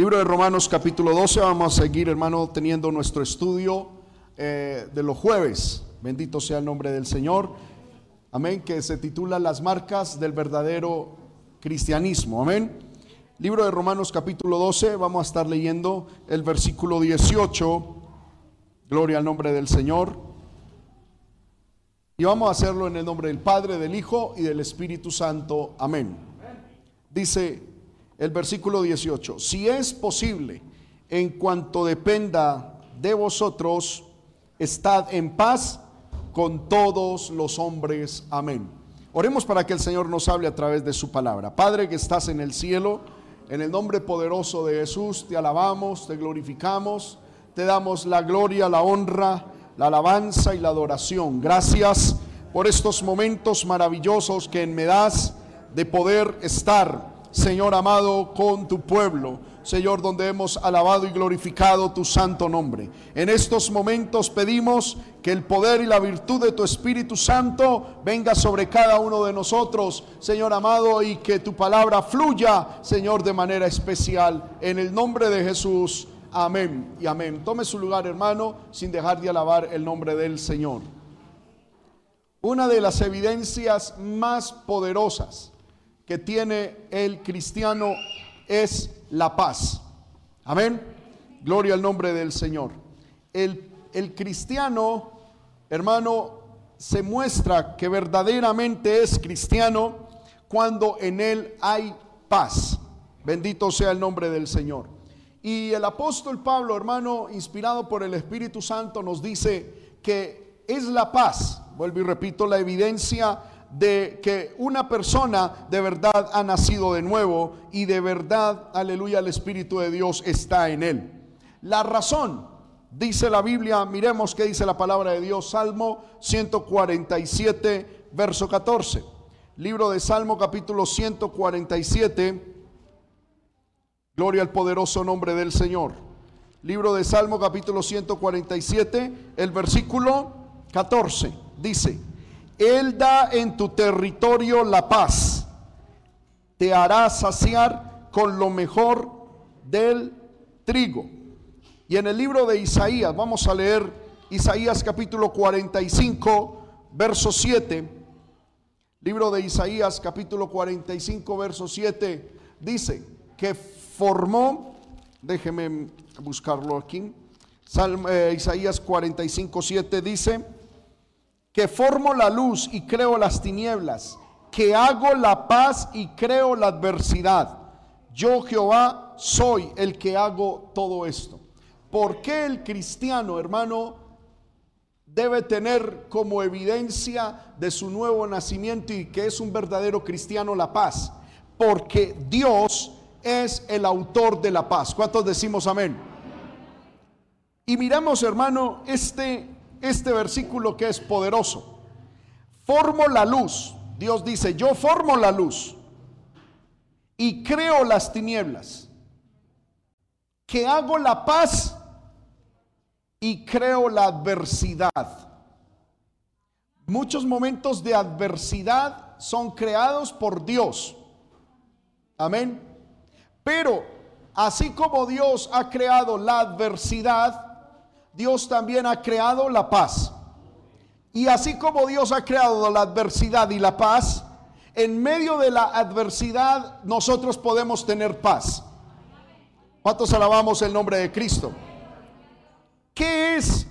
Libro de Romanos capítulo 12, vamos a seguir hermano teniendo nuestro estudio eh, de los jueves. Bendito sea el nombre del Señor. Amén, que se titula Las marcas del verdadero cristianismo. Amén. Libro de Romanos capítulo 12, vamos a estar leyendo el versículo 18. Gloria al nombre del Señor. Y vamos a hacerlo en el nombre del Padre, del Hijo y del Espíritu Santo. Amén. Dice el versículo 18, si es posible, en cuanto dependa de vosotros, estad en paz con todos los hombres. Amén. Oremos para que el Señor nos hable a través de su palabra. Padre que estás en el cielo, en el nombre poderoso de Jesús, te alabamos, te glorificamos, te damos la gloria, la honra, la alabanza y la adoración. Gracias por estos momentos maravillosos que me das de poder estar Señor amado, con tu pueblo. Señor, donde hemos alabado y glorificado tu santo nombre. En estos momentos pedimos que el poder y la virtud de tu Espíritu Santo venga sobre cada uno de nosotros, Señor amado, y que tu palabra fluya, Señor, de manera especial. En el nombre de Jesús. Amén y amén. Tome su lugar, hermano, sin dejar de alabar el nombre del Señor. Una de las evidencias más poderosas que tiene el cristiano es la paz. Amén. Gloria al nombre del Señor. El, el cristiano, hermano, se muestra que verdaderamente es cristiano cuando en él hay paz. Bendito sea el nombre del Señor. Y el apóstol Pablo, hermano, inspirado por el Espíritu Santo, nos dice que es la paz, vuelvo y repito, la evidencia de que una persona de verdad ha nacido de nuevo y de verdad, aleluya, el Espíritu de Dios está en él. La razón, dice la Biblia, miremos qué dice la palabra de Dios, Salmo 147, verso 14. Libro de Salmo capítulo 147, gloria al poderoso nombre del Señor. Libro de Salmo capítulo 147, el versículo 14, dice, él da en tu territorio la paz. Te hará saciar con lo mejor del trigo. Y en el libro de Isaías, vamos a leer Isaías capítulo 45, verso 7. Libro de Isaías capítulo 45, verso 7. Dice que formó, déjeme buscarlo aquí. Eh, Isaías 45, 7 dice que formo la luz y creo las tinieblas, que hago la paz y creo la adversidad. Yo Jehová soy el que hago todo esto. ¿Por qué el cristiano, hermano, debe tener como evidencia de su nuevo nacimiento y que es un verdadero cristiano la paz? Porque Dios es el autor de la paz. ¿Cuántos decimos amén? Y miramos, hermano, este este versículo que es poderoso. Formo la luz. Dios dice, yo formo la luz y creo las tinieblas. Que hago la paz y creo la adversidad. Muchos momentos de adversidad son creados por Dios. Amén. Pero así como Dios ha creado la adversidad, Dios también ha creado la paz. Y así como Dios ha creado la adversidad y la paz, en medio de la adversidad nosotros podemos tener paz. ¿Cuántos alabamos el nombre de Cristo? ¿Qué es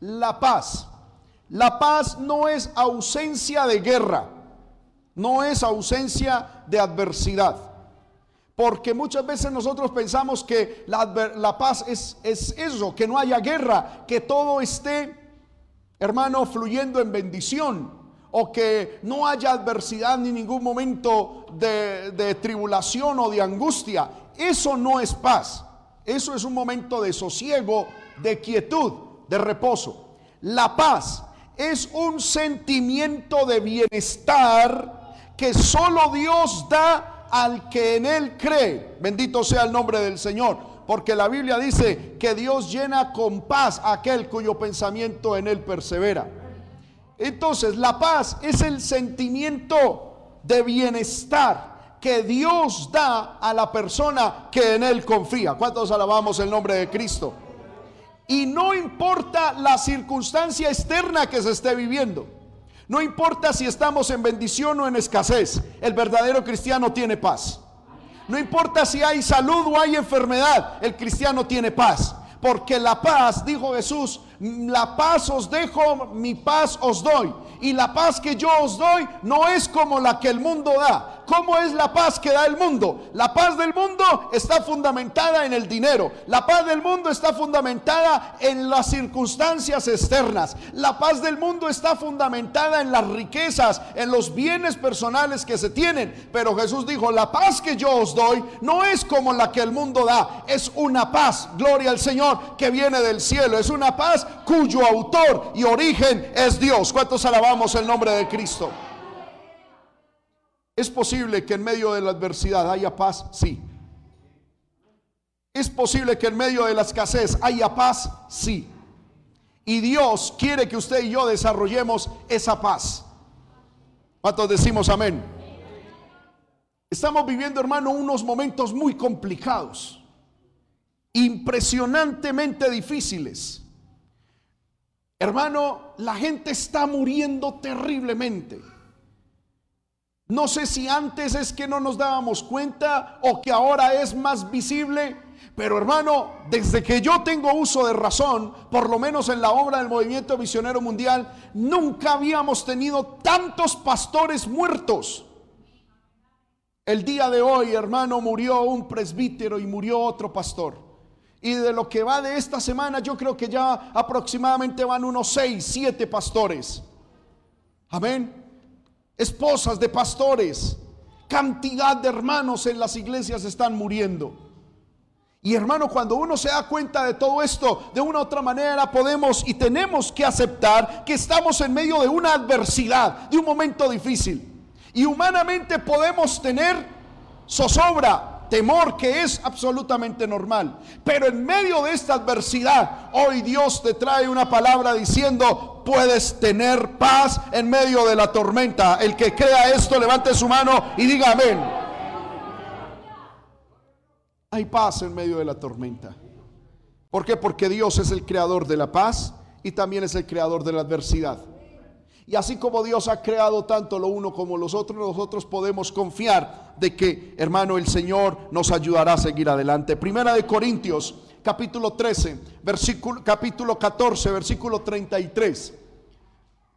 la paz? La paz no es ausencia de guerra, no es ausencia de adversidad. Porque muchas veces nosotros pensamos que la, paz es, es eso, que no haya guerra, que todo esté, hermano, fluyendo en bendición o que no haya adversidad ni ningún momento de, de, tribulación o de angustia. Eso no es paz. Eso es un momento de sosiego, de quietud, de reposo. La paz es un sentimiento de bienestar que solo Dios da al que en él cree. Bendito sea el nombre del Señor. Porque la Biblia dice que Dios llena con paz a aquel cuyo pensamiento en él persevera. Entonces, la paz es el sentimiento de bienestar que Dios da a la persona que en Él confía. ¿Cuántos alabamos el nombre de Cristo? Y no importa la circunstancia externa que se esté viviendo. No importa si estamos en bendición o en escasez. El verdadero cristiano tiene paz. No importa si hay salud o hay enfermedad. El cristiano tiene paz. Porque la paz, dijo Jesús, la paz os dejo, mi paz os doy. Y la paz que yo os doy no es como la que el mundo da. ¿Cómo es la paz que da el mundo? La paz del mundo está fundamentada en el dinero. La paz del mundo está fundamentada en las circunstancias externas. La paz del mundo está fundamentada en las riquezas, en los bienes personales que se tienen. Pero Jesús dijo, la paz que yo os doy no es como la que el mundo da. Es una paz, gloria al Señor, que viene del cielo. Es una paz cuyo autor y origen es Dios. ¿Cuántos alabamos el nombre de Cristo? ¿Es posible que en medio de la adversidad haya paz? Sí. ¿Es posible que en medio de la escasez haya paz? Sí. Y Dios quiere que usted y yo desarrollemos esa paz. ¿Cuántos decimos amén? Estamos viviendo, hermano, unos momentos muy complicados, impresionantemente difíciles. Hermano, la gente está muriendo terriblemente. No sé si antes es que no nos dábamos cuenta o que ahora es más visible, pero hermano, desde que yo tengo uso de razón, por lo menos en la obra del movimiento misionero mundial, nunca habíamos tenido tantos pastores muertos. El día de hoy, hermano, murió un presbítero y murió otro pastor. Y de lo que va de esta semana, yo creo que ya aproximadamente van unos seis, siete pastores. Amén. Esposas de pastores. Cantidad de hermanos en las iglesias están muriendo. Y hermano, cuando uno se da cuenta de todo esto, de una u otra manera podemos y tenemos que aceptar que estamos en medio de una adversidad, de un momento difícil. Y humanamente podemos tener zozobra, temor que es absolutamente normal. Pero en medio de esta adversidad, hoy Dios te trae una palabra diciendo, puedes tener paz en medio de la tormenta. El que crea esto, levante su mano y diga amén. Hay paz en medio de la tormenta. ¿Por qué? Porque Dios es el creador de la paz y también es el creador de la adversidad. Y así como Dios ha creado tanto lo uno como los otros, nosotros podemos confiar de que, hermano, el Señor nos ayudará a seguir adelante. Primera de Corintios, capítulo 13, versículo, capítulo 14, versículo 33.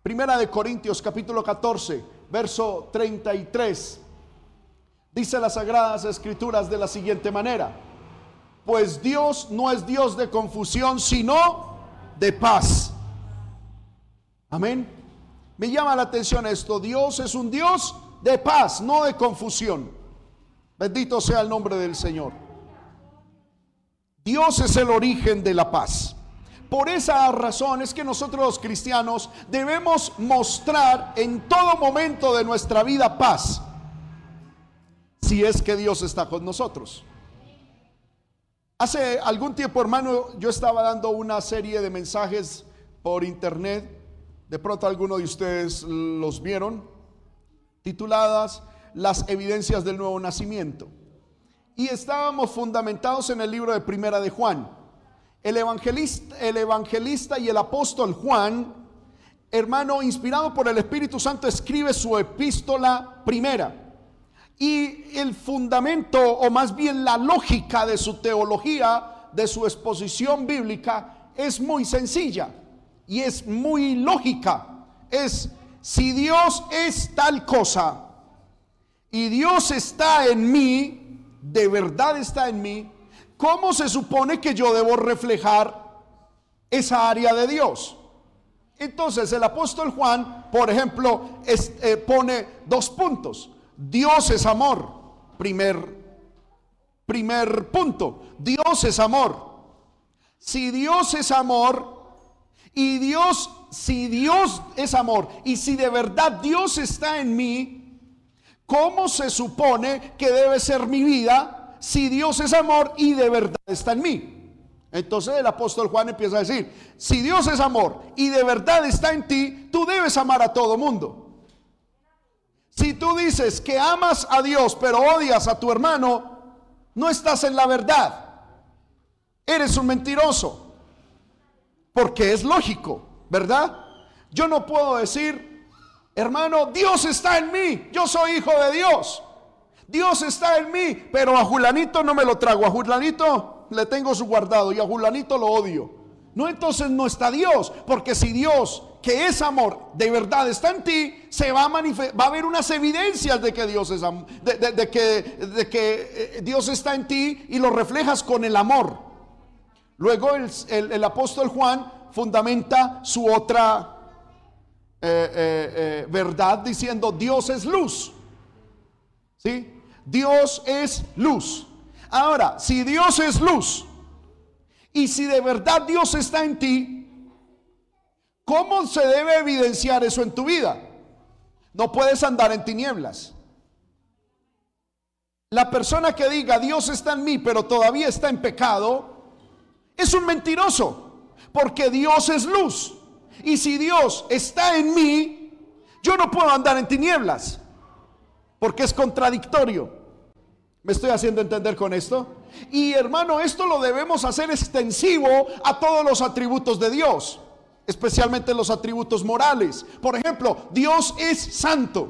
Primera de Corintios, capítulo 14, verso 33. Dice las sagradas escrituras de la siguiente manera. Pues Dios no es Dios de confusión, sino de paz. Amén. Me llama la atención esto. Dios es un Dios de paz, no de confusión. Bendito sea el nombre del Señor. Dios es el origen de la paz. Por esa razón es que nosotros los cristianos debemos mostrar en todo momento de nuestra vida paz. Si es que Dios está con nosotros. Hace algún tiempo, hermano, yo estaba dando una serie de mensajes por internet de pronto algunos de ustedes los vieron, tituladas Las evidencias del nuevo nacimiento. Y estábamos fundamentados en el libro de Primera de Juan. El evangelista, el evangelista y el apóstol Juan, hermano, inspirado por el Espíritu Santo, escribe su epístola primera. Y el fundamento, o más bien la lógica de su teología, de su exposición bíblica, es muy sencilla y es muy lógica. Es, si Dios es tal cosa y Dios está en mí, de verdad está en mí, ¿cómo se supone que yo debo reflejar esa área de Dios? Entonces el apóstol Juan, por ejemplo, eh, pone dos puntos. Dios es amor, primer, primer punto. Dios es amor. Si Dios es amor, y Dios, si Dios es amor y si de verdad Dios está en mí, ¿cómo se supone que debe ser mi vida si Dios es amor y de verdad está en mí? Entonces el apóstol Juan empieza a decir, si Dios es amor y de verdad está en ti, tú debes amar a todo mundo. Si tú dices que amas a Dios pero odias a tu hermano, no estás en la verdad. Eres un mentiroso. Porque es lógico, ¿verdad? Yo no puedo decir, hermano, Dios está en mí, yo soy hijo de Dios. Dios está en mí, pero a Julanito no me lo trago, a Julanito le tengo su guardado y a Julanito lo odio. No, entonces no está Dios, porque si Dios, que es amor, de verdad está en ti, se va a manifestar, va a haber unas evidencias de que Dios es de, que, de que eh, Dios está en ti y lo reflejas con el amor. Luego el, apóstol Juan fundamenta su otra eh, eh, verdad diciendo Dios es luz. ¿Sí? Dios es luz. Ahora, si Dios es luz y si de verdad Dios está en ti, ¿cómo se debe evidenciar eso en tu vida? No puedes andar en tinieblas. La persona que diga Dios está en mí, pero todavía está en pecado, es un mentiroso, porque Dios es luz. Y si Dios está en mí, yo no puedo andar en tinieblas, porque es contradictorio. ¿Me estoy haciendo entender con esto? Y hermano, esto lo debemos hacer extensivo a todos los atributos de Dios, especialmente los atributos morales. Por ejemplo, Dios es santo.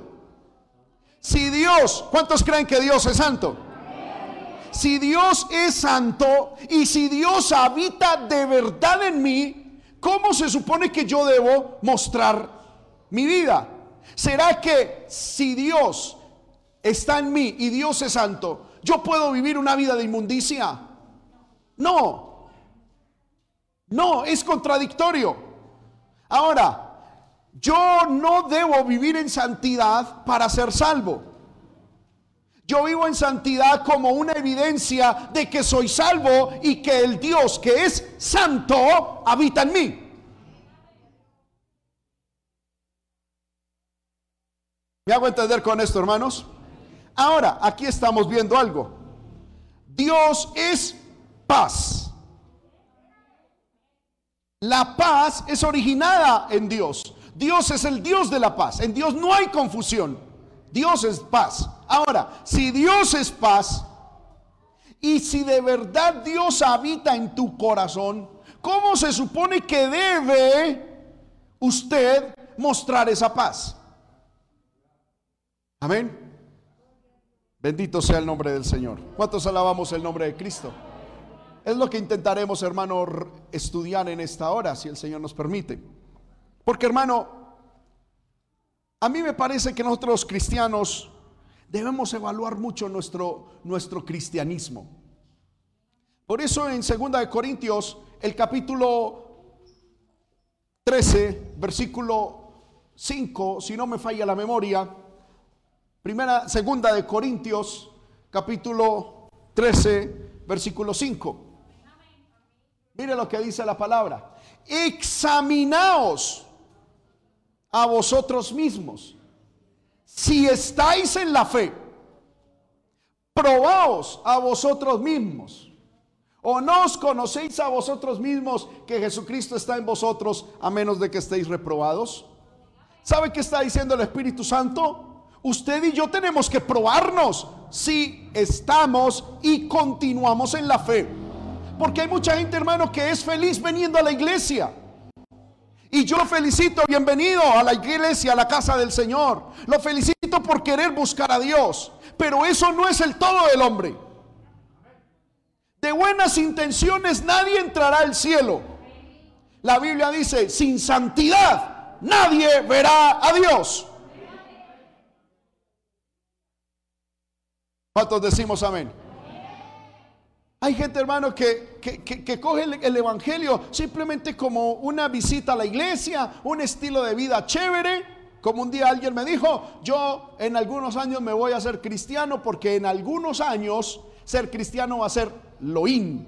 Si Dios, ¿cuántos creen que Dios es santo? Si Dios es santo y si Dios habita de verdad en mí, ¿cómo se supone que yo debo mostrar mi vida? ¿Será que si Dios está en mí y Dios es santo, ¿yo puedo vivir una vida de inmundicia? No. No, es contradictorio. Ahora, yo no debo vivir en santidad para ser salvo. Yo vivo en santidad como una evidencia de que soy salvo y que el Dios que es santo habita en mí. ¿Me hago entender con esto, hermanos? Ahora, aquí estamos viendo algo. Dios es paz. La paz es originada en Dios. Dios es el Dios de la paz. En Dios no hay confusión. Dios es paz. Ahora, si Dios es paz y si de verdad Dios habita en tu corazón, ¿cómo se supone que debe usted mostrar esa paz? Amén. Bendito sea el nombre del Señor. ¿Cuántos alabamos el nombre de Cristo? Es lo que intentaremos, hermano, estudiar en esta hora, si el Señor nos permite. Porque, hermano, a mí me parece que nosotros cristianos debemos evaluar mucho nuestro, nuestro cristianismo. Por eso en 2 de Corintios, el capítulo 13, versículo 5, si no me falla la memoria, Primera, segunda de Corintios, capítulo 13, versículo 5. Mire lo que dice la palabra. Examinaos a vosotros mismos si estáis en la fe. Probaos a vosotros mismos. ¿O no os conocéis a vosotros mismos que Jesucristo está en vosotros a menos de que estéis reprobados? ¿Sabe qué está diciendo el Espíritu Santo? usted y yo tenemos que probarnos si estamos y continuamos en la fe. Porque hay mucha gente, hermano, que es feliz veniendo a la iglesia. Y yo lo felicito, bienvenido a la iglesia, a la casa del Señor. Lo felicito por querer buscar a Dios. Pero eso no es el todo del hombre. De buenas intenciones nadie entrará al cielo. La Biblia dice, sin santidad nadie verá a Dios. ¿Cuántos decimos amén? Hay gente, hermano, que, que, coge el, Evangelio simplemente como una visita a la iglesia, un estilo de vida chévere. Como un día alguien me dijo, yo en algunos años me voy a ser cristiano porque en algunos años ser cristiano va a ser lo in,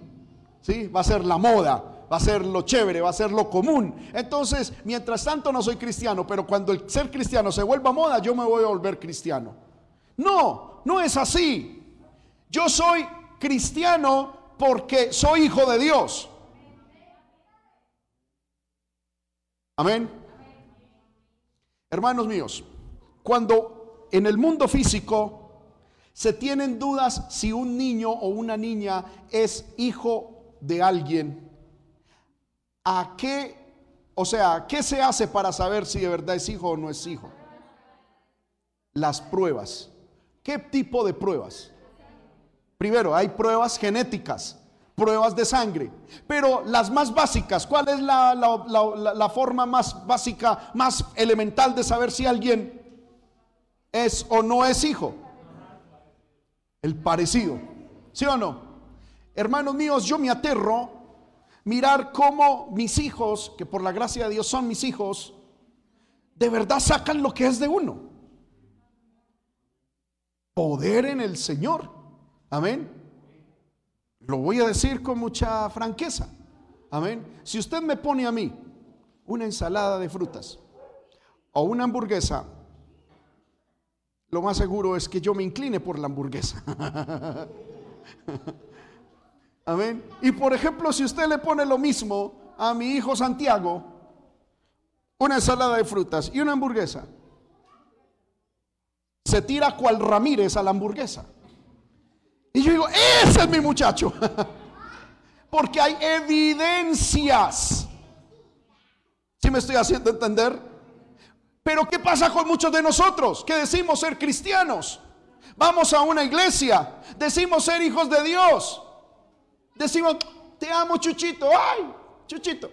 ¿sí? va a ser la moda, va a ser lo chévere, va a ser lo común. Entonces, mientras tanto no soy cristiano, pero cuando el ser cristiano se vuelva moda, yo me voy a volver cristiano. No, no es así. Yo soy cristiano porque soy hijo de Dios. Amén. Hermanos míos, cuando en el mundo físico se tienen dudas si un niño o una niña es hijo de alguien. ¿A qué, o sea, qué se hace para saber si de verdad es hijo o no es hijo? Las pruebas. ¿Qué tipo de pruebas? Primero, hay pruebas genéticas, pruebas de sangre, pero las más básicas, ¿cuál es la, la forma más básica, más elemental de saber si alguien es o no es hijo? el parecido. ¿Sí o no? Hermanos míos, yo me aterro mirar cómo mis hijos, que por la gracia de Dios son mis hijos, de verdad sacan lo que es de uno. Poder en el Señor. Amén. Lo voy a decir con mucha franqueza. Amén. Si usted me pone a mí una ensalada de frutas o una hamburguesa lo más seguro es que yo me incline por la hamburguesa. Amén. Y por ejemplo, si usted le pone lo mismo a mi hijo Santiago, una ensalada de frutas y una hamburguesa, se tira cual Ramírez a la hamburguesa. Y yo digo, ese es mi muchacho. Porque hay evidencias. Si me estoy haciendo entender? Pero ¿qué pasa con muchos de nosotros que decimos ser cristianos? Vamos a una iglesia, decimos ser hijos de Dios. Decimos, te amo Chuchito, ay, Chuchito,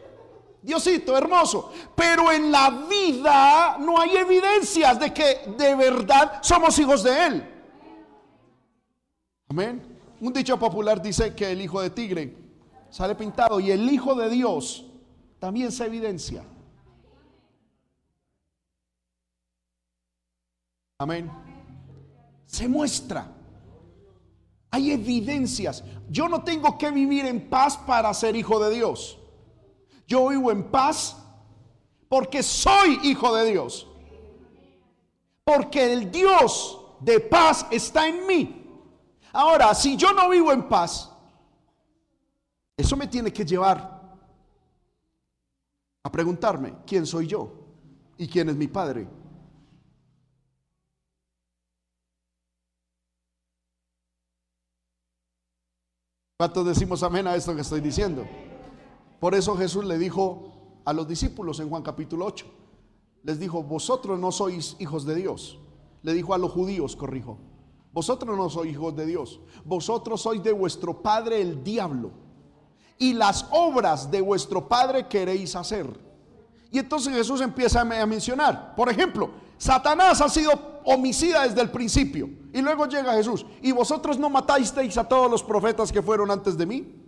Diosito, hermoso. Pero en la vida no hay evidencias de que de verdad somos hijos de Él. Un dicho popular dice que el hijo de tigre sale pintado y el hijo de Dios también se evidencia. Amén. Se muestra. Hay evidencias. Yo no tengo que vivir en paz para ser hijo de Dios. Yo vivo en paz porque soy hijo de Dios. Porque el Dios de paz está en mí. Ahora, si yo no vivo en paz, eso me tiene que llevar a preguntarme, ¿quién soy yo? ¿Y quién es mi Padre? ¿Cuántos decimos amén a esto que estoy diciendo? Por eso Jesús le dijo a los discípulos en Juan capítulo 8, les dijo, vosotros no sois hijos de Dios. Le dijo a los judíos, corrijo, vosotros no sois hijos de Dios, vosotros sois de vuestro padre el diablo. Y las obras de vuestro padre queréis hacer. Y entonces Jesús empieza a mencionar, por ejemplo, Satanás ha sido homicida desde el principio. Y luego llega Jesús. ¿Y vosotros no matasteis a todos los profetas que fueron antes de mí?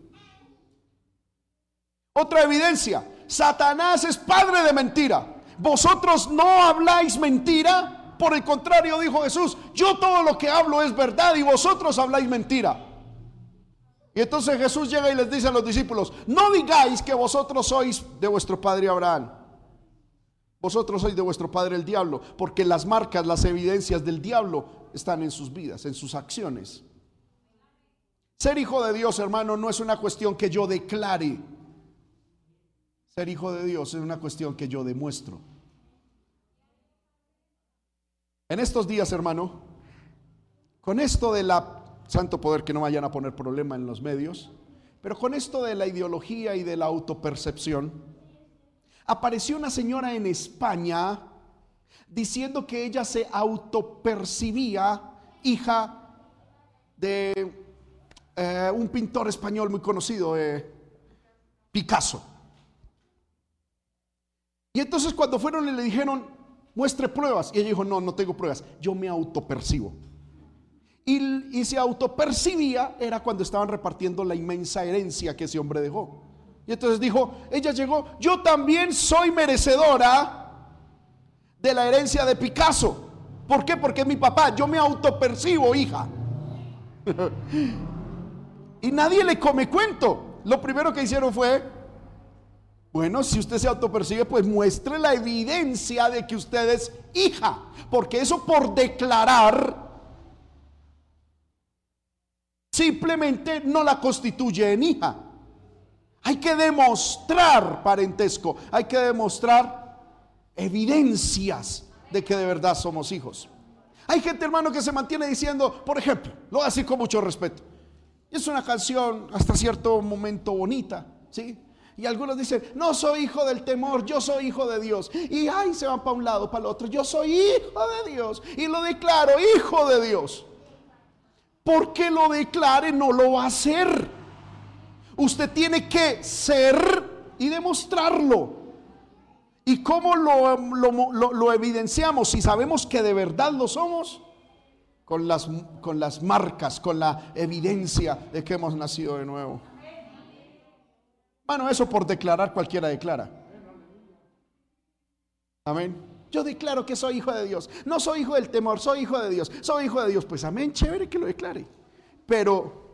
Otra evidencia. Satanás es padre de mentira. Vosotros no habláis mentira. Por el contrario, dijo Jesús, yo todo lo que hablo es verdad y vosotros habláis mentira. Y entonces Jesús llega y les dice a los discípulos, no digáis que vosotros sois de vuestro padre Abraham vosotros sois de vuestro padre el diablo, porque las marcas, las evidencias del diablo están en sus vidas, en sus acciones. Ser hijo de Dios, hermano, no es una cuestión que yo declare. Ser hijo de Dios es una cuestión que yo demuestro. En estos días, hermano, con esto de la santo poder que no vayan a poner problema en los medios, pero con esto de la ideología y de la autopercepción, Apareció una señora en España diciendo que ella se autopercibía hija de eh, un pintor español muy conocido, eh, Picasso. Y entonces cuando fueron y le dijeron, muestre pruebas, y ella dijo, no, no tengo pruebas, yo me autopercibo. Y, y se autopercibía era cuando estaban repartiendo la inmensa herencia que ese hombre dejó. Y entonces dijo, ella llegó, yo también soy merecedora de la herencia de Picasso. ¿Por qué? Porque es mi papá, yo me autopercibo hija. y nadie le come cuento. Lo primero que hicieron fue, bueno, si usted se autopercibe, pues muestre la evidencia de que usted es hija. Porque eso por declarar simplemente no la constituye en hija. Hay que demostrar parentesco, hay que demostrar evidencias de que de verdad somos hijos. Hay gente, hermano, que se mantiene diciendo, por ejemplo, lo voy a decir con mucho respeto. Es una canción hasta cierto momento bonita, ¿sí? Y algunos dicen, no soy hijo del temor, yo soy hijo de Dios. Y ay, se van para un lado, para el otro. Yo soy hijo de Dios. Y lo declaro, hijo de Dios. Porque lo declare, no lo va a hacer. Usted tiene que ser y demostrarlo. ¿Y cómo lo, lo, evidenciamos? Si sabemos que de verdad lo somos, con las, con las marcas, con la evidencia de que hemos nacido de nuevo. Bueno, eso por declarar cualquiera declara. Amén. Yo declaro que soy hijo de Dios. No soy hijo del temor, soy hijo de Dios. Soy hijo de Dios. Pues amén, chévere que lo declare. Pero,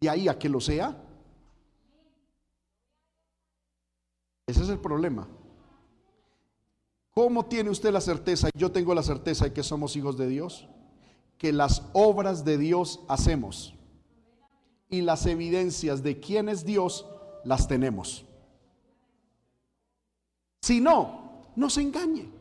de ahí a que lo sea, Ese es el problema. ¿Cómo tiene usted la certeza? Yo tengo la certeza de que somos hijos de Dios. Que las obras de Dios hacemos. Y las evidencias de quién es Dios las tenemos. Si no, no se engañe.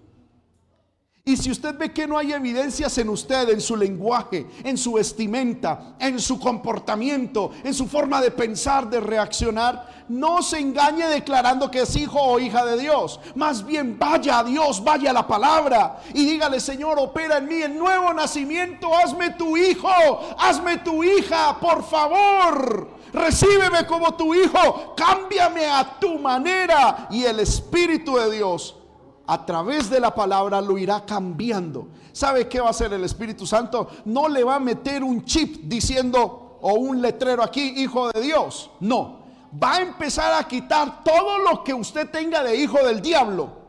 Y si usted ve que no hay evidencias en usted, en su lenguaje, en su vestimenta, en su comportamiento, en su forma de pensar, de reaccionar, no se engañe declarando que es hijo o hija de Dios. Más bien vaya a Dios, vaya a la palabra y dígale, Señor, opera en mí el nuevo nacimiento, hazme tu hijo, hazme tu hija, por favor. Recíbeme como tu hijo, cámbiame a tu manera y el Espíritu de Dios a través de la palabra lo irá cambiando. ¿Sabe qué va a hacer el Espíritu Santo? No le va a meter un chip diciendo o un letrero aquí, hijo de Dios. No, va a empezar a quitar todo lo que usted tenga de hijo del diablo.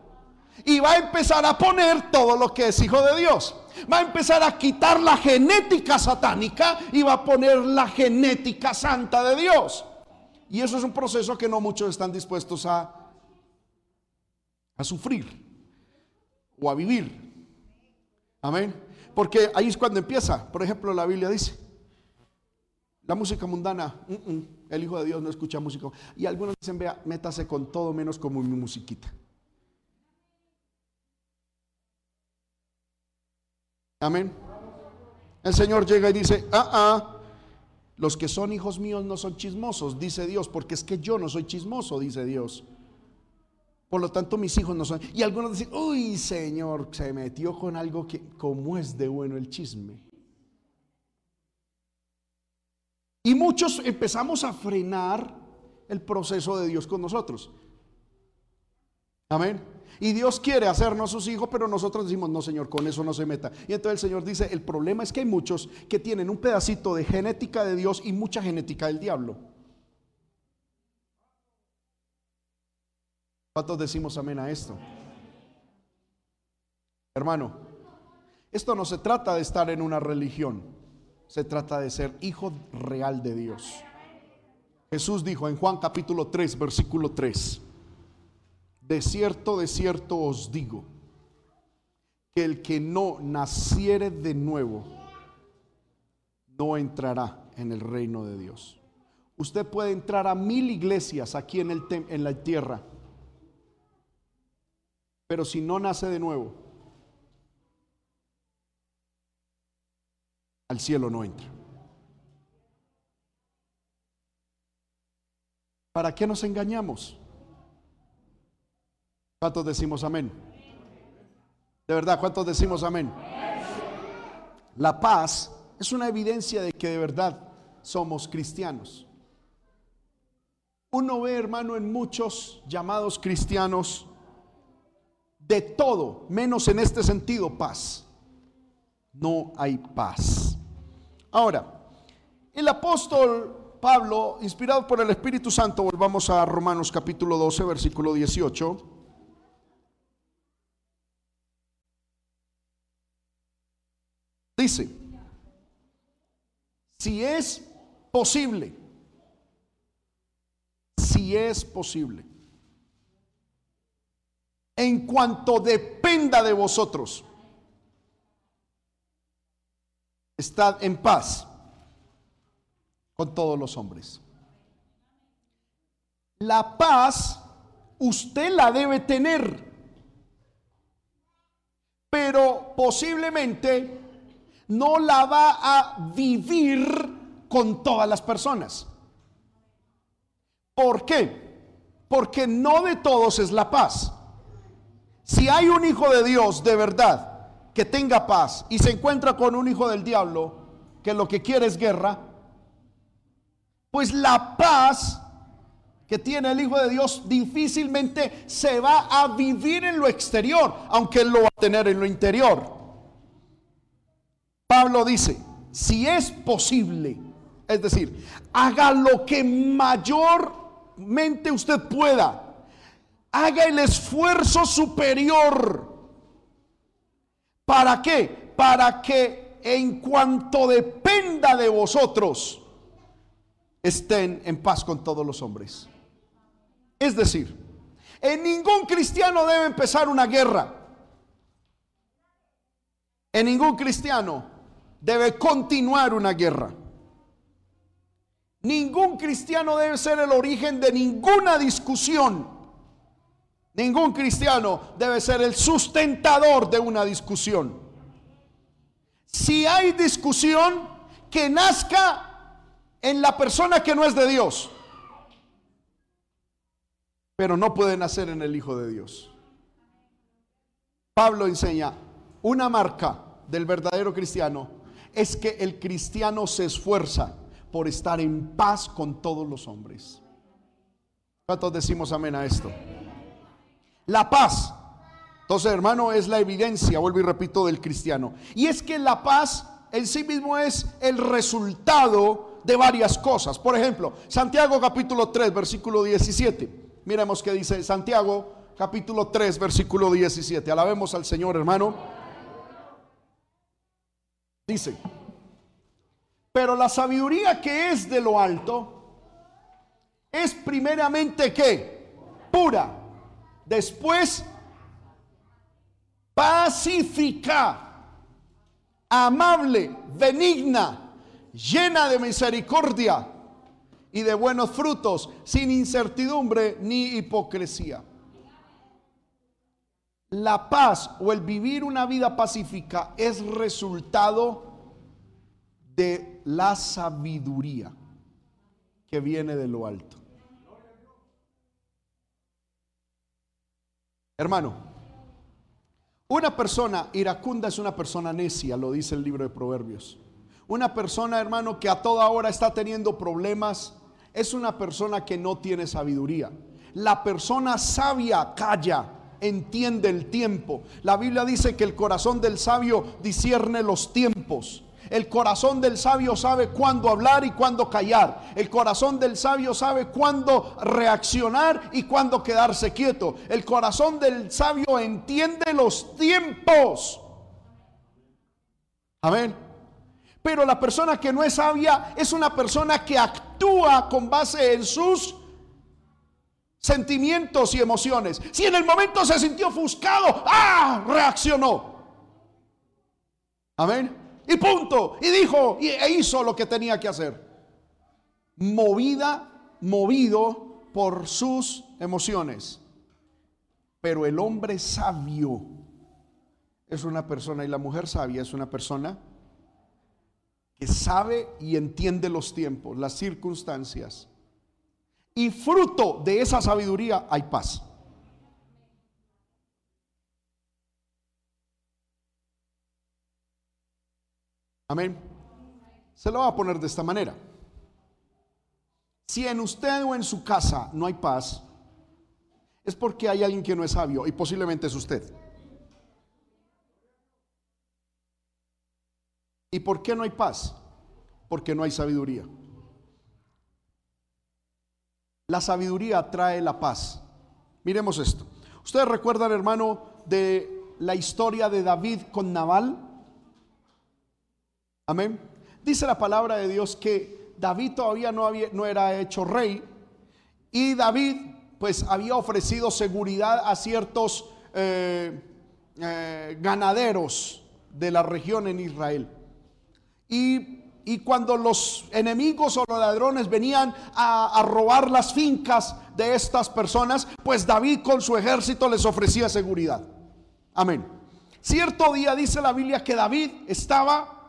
Y va a empezar a poner todo lo que es hijo de Dios. Va a empezar a quitar la genética satánica y va a poner la genética santa de Dios. Y eso es un proceso que no muchos están dispuestos a, a sufrir o a vivir. Amén. Porque ahí es cuando empieza. Por ejemplo, la Biblia dice, la música mundana, mm, mm, el Hijo de Dios no escucha música. Y algunos dicen, vea, métase con todo menos como mi musiquita. Amén. El Señor llega y dice, ah, ah, los que son hijos míos no son chismosos, dice Dios, porque es que yo no soy chismoso, dice Dios. Por lo tanto, mis hijos no son. Y algunos dicen, uy, Señor, se metió con algo que, como es de bueno el chisme. Y muchos empezamos a frenar el proceso de Dios con nosotros. Amén. Y Dios quiere hacernos sus hijos, pero nosotros decimos, no, Señor, con eso no se meta. Y entonces el Señor dice, el problema es que hay muchos que tienen un pedacito de genética de Dios y mucha genética del diablo. ¿Cuántos decimos amén a esto? Hermano, esto no se trata de estar en una religión, se trata de ser hijo real de Dios. Jesús dijo en Juan capítulo 3, versículo 3, de cierto, de cierto os digo, que el que no naciere de nuevo, no entrará en el reino de Dios. Usted puede entrar a mil iglesias aquí en, el en la tierra pero si no nace de nuevo, al cielo no entra. ¿Para qué nos engañamos? ¿Cuántos decimos amén? De verdad, ¿cuántos decimos amén? La paz es una evidencia de que de verdad somos cristianos. Uno ve, hermano, en muchos llamados cristianos de todo, menos en este sentido, paz. No hay paz. Ahora, el apóstol Pablo, inspirado por el Espíritu Santo, volvamos a Romanos capítulo 12, versículo 18. Dice, si es posible, si es posible, en cuanto dependa de vosotros. Estad en paz con todos los hombres. La paz usted la debe tener, pero posiblemente no la va a vivir con todas las personas. ¿Por qué? Porque no de todos es la paz. Si hay un hijo de Dios de verdad que tenga paz y se encuentra con un hijo del diablo que lo que quiere es guerra, pues la paz que tiene el Hijo de Dios difícilmente se va a vivir en lo exterior, aunque lo va a tener en lo interior. Pablo dice, si es posible, es decir, haga lo que mayormente usted pueda, haga el esfuerzo superior. ¿Para qué? Para que en cuanto dependa de vosotros, estén en paz con todos los hombres. Es decir, en ningún cristiano debe empezar una guerra. En ningún cristiano debe continuar una guerra. Ningún cristiano debe ser el origen de ninguna discusión. Ningún cristiano debe ser el sustentador de una discusión. Si hay discusión, que nazca en la persona que no es de Dios pero no puede nacer en el Hijo de Dios. Pablo enseña, una marca del verdadero cristiano es que el cristiano se esfuerza por estar en paz con todos los hombres. ¿Cuántos decimos amén a esto? La paz. Entonces, hermano, es la evidencia, vuelvo y repito, del cristiano. Y es que la paz en sí mismo es el resultado de varias cosas. Por ejemplo, Santiago capítulo 3, versículo 17. Miremos que dice Santiago capítulo 3 versículo 17. Alabemos al Señor hermano. Dice, pero la sabiduría que es de lo alto es primeramente que pura, después pacífica, amable, benigna, llena de misericordia y de buenos frutos, sin incertidumbre ni hipocresía. La paz o el vivir una vida pacífica es resultado de la sabiduría que viene de lo alto. Hermano, una persona iracunda es una persona necia, lo dice el libro de Proverbios. Una persona, hermano, que a toda hora está teniendo problemas, es una persona que no tiene sabiduría. La persona sabia calla, entiende el tiempo. La Biblia dice que el corazón del sabio discierne los tiempos. El corazón del sabio sabe cuándo hablar y cuándo callar. El corazón del sabio sabe cuándo reaccionar y cuándo quedarse quieto. El corazón del sabio entiende los tiempos. Amén. Pero la persona que no es sabia es una persona que actúa con base en sus sentimientos y emociones. Si en el momento se sintió ofuscado, ¡ah! Reaccionó. Amén. Y punto. Y dijo e hizo lo que tenía que hacer. Movida, movido por sus emociones. Pero el hombre sabio es una persona y la mujer sabia es una persona que sabe y entiende los tiempos, las circunstancias. Y fruto de esa sabiduría hay paz. Amén. Se lo va a poner de esta manera. Si en usted o en su casa no hay paz, es porque hay alguien que no es sabio y posiblemente es usted. ¿Y por qué no hay paz? Porque no hay sabiduría. La sabiduría trae la paz. Miremos esto. Ustedes recuerdan, hermano, de la historia de David con Nabal. Amén. Dice la palabra de Dios que David todavía no, había, no era hecho rey y David pues había ofrecido seguridad a ciertos eh, eh, ganaderos de la región en Israel. Y, cuando los enemigos o los ladrones venían a robar las fincas de estas personas, pues David con su ejército les ofrecía seguridad. Amén. Cierto día dice la Biblia que David estaba,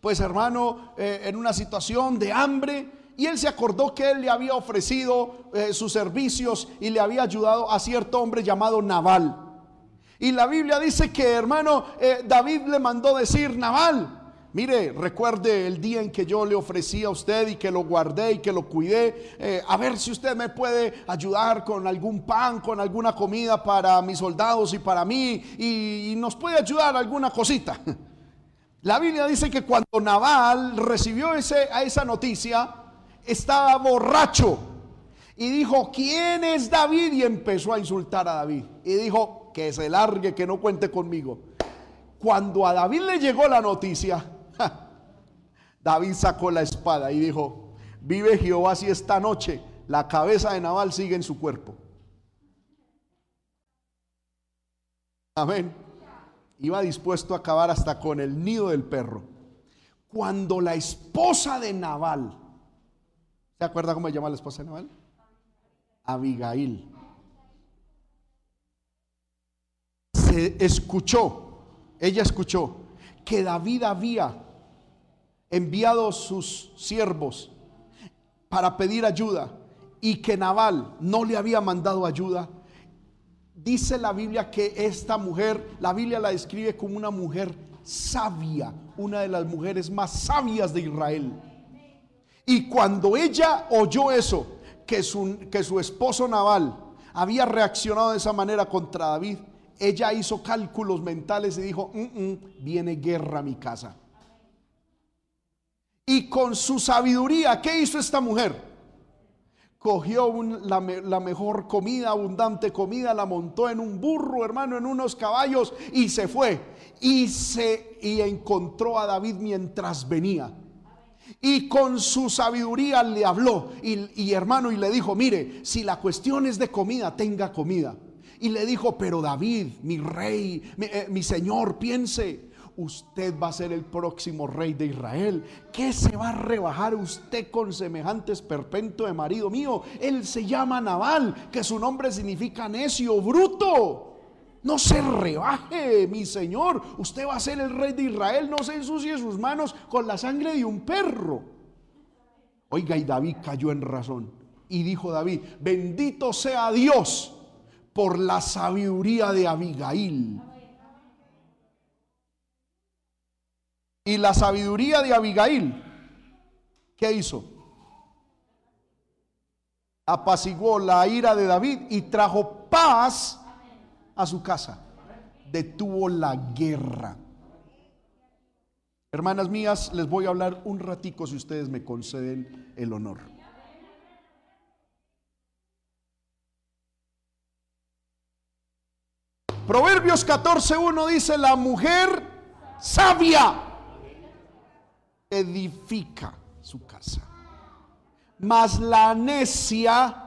pues hermano, eh, en una situación de hambre y él se acordó que él le había ofrecido eh, sus servicios y le había ayudado a cierto hombre llamado Naval. Y la Biblia dice que, hermano, eh, David le mandó decir, Naval, Mire, recuerde el día en que yo le ofrecí a usted y que lo guardé y que lo cuidé. A ver si usted me puede ayudar con algún pan, con alguna comida para mis soldados y para mí. Y, nos puede ayudar alguna cosita. La Biblia dice que cuando Naval recibió ese, a esa noticia, estaba borracho. Y dijo, ¿quién es David? Y empezó a insultar a David. Y dijo, que se largue, que no cuente conmigo. Cuando a David le llegó la noticia, David sacó la espada y dijo, vive Jehová si esta noche la cabeza de Naval sigue en su cuerpo. Amén. Iba dispuesto a acabar hasta con el nido del perro. Cuando la esposa de Naval, ¿se acuerda cómo se llama la esposa de Naval? Abigail. Se escuchó, ella escuchó que David había enviado sus siervos para pedir ayuda y que Naval no le había mandado ayuda, dice la Biblia que esta mujer, la Biblia la describe como una mujer sabia, una de las mujeres más sabias de Israel. Y cuando ella oyó eso, que su, que su esposo Naval había reaccionado de esa manera contra David, ella hizo cálculos mentales y dijo, mm, mm, viene guerra a mi casa. Y con su sabiduría, ¿qué hizo esta mujer? Cogió la, mejor comida, abundante comida, la montó en un burro, hermano, en unos caballos y se fue. Y se y encontró a David mientras venía. Y con su sabiduría le habló y, hermano y le dijo, mire, si la cuestión es de comida, tenga comida. Y le dijo, pero David, mi rey, mi, eh, mi señor, piense, usted va a ser el próximo rey de Israel. ¿Qué se va a rebajar usted con semejante esperpento de marido mío? Él se llama Naval, que su nombre significa necio, bruto. No se rebaje, mi Señor. Usted va a ser el rey de Israel. No se ensucie sus manos con la sangre de un perro. Oiga, y David cayó en razón. Y dijo David, bendito sea Dios por la sabiduría de Abigail Y la sabiduría de Abigail, ¿qué hizo? Apaciguó la ira de David y trajo paz a su casa. Detuvo la guerra. Hermanas mías, les voy a hablar un ratico si ustedes me conceden el honor. Proverbios 14.1 dice, la mujer sabia edifica su casa. Mas la necia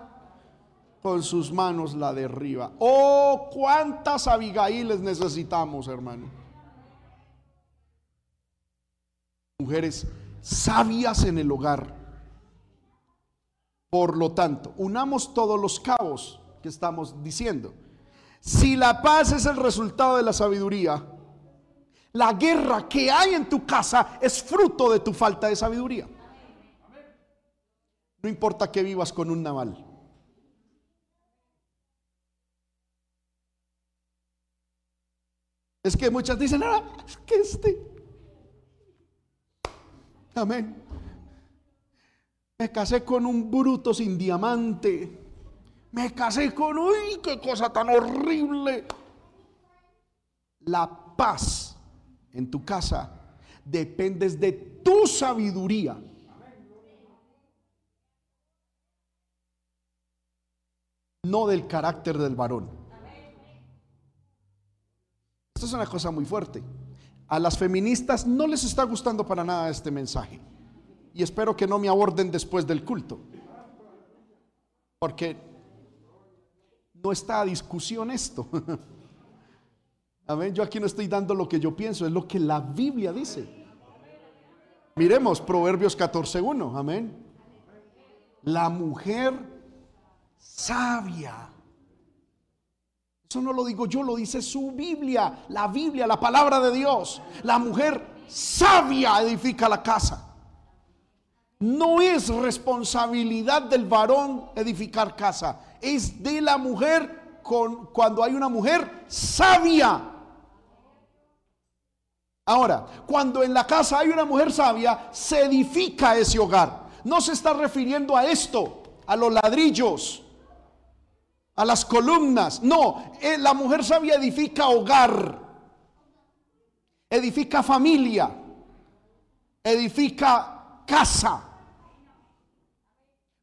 con sus manos la derriba. Oh, cuántas Abigailes necesitamos, hermano. Mujeres sabias en el hogar. Por lo tanto, unamos todos los cabos que estamos diciendo. Si la paz es el resultado de la sabiduría, la guerra que hay en tu casa es fruto de tu falta de sabiduría. No importa que vivas con un naval. Es que muchas dicen, ah, es que este. Amén. Me casé con un bruto sin diamante. Me casé con, uy, qué cosa tan horrible. La paz en tu casa dependes de tu sabiduría. No del carácter del varón. Esto es una cosa muy fuerte. A las feministas no les está gustando para nada este mensaje. Y espero que no me aborden después del culto. Porque no está a discusión esto. Amén. Yo aquí no estoy dando lo que yo pienso, es lo que la Biblia dice. Miremos Proverbios 14.1. Amén. La mujer sabia. Eso no lo digo yo, lo dice su Biblia, la Biblia, la palabra de Dios. La mujer sabia edifica la casa. No es responsabilidad del varón edificar casa, es de la mujer con, cuando hay una mujer sabia. Ahora, cuando en la casa hay una mujer sabia, se edifica ese hogar. No se está refiriendo a esto, a los ladrillos, a las columnas. No, eh, la mujer sabia edifica hogar, edifica familia, edifica casa.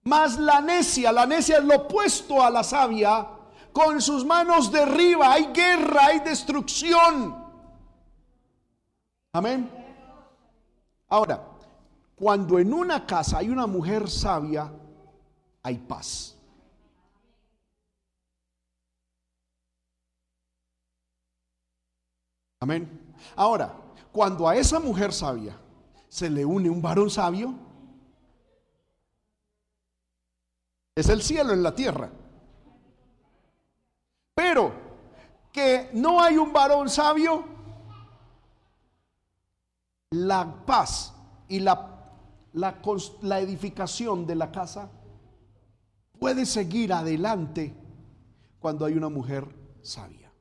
Más la necia, la necia es lo opuesto a la sabia, con sus manos derriba, hay guerra, hay destrucción. Amén. Ahora, cuando en una casa hay una mujer sabia, hay paz. Amén. Ahora, cuando a esa mujer sabia se le une un varón sabio, es el cielo en la tierra. Pero que no hay un varón sabio, la paz y la, la, edificación de la casa puede seguir adelante cuando hay una mujer sabia.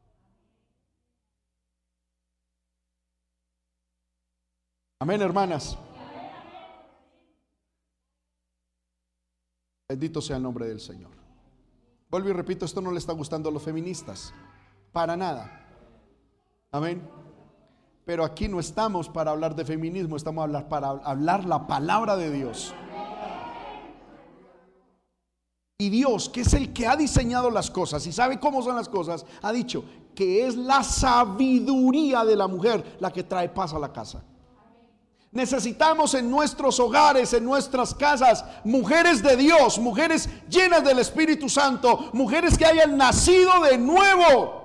Amén, hermanas. Bendito sea el nombre del Señor. Vuelvo y repito, esto no le está gustando a los feministas. Para nada. Amén. Pero aquí no estamos para hablar de feminismo, estamos hablar, para hablar la palabra de Dios. Y Dios, que es el que ha diseñado las cosas y sabe cómo son las cosas, ha dicho que es la sabiduría de la mujer la que trae paz a la casa. Necesitamos en nuestros hogares, en nuestras casas, mujeres de Dios, mujeres llenas del Espíritu Santo, mujeres que hayan nacido de nuevo,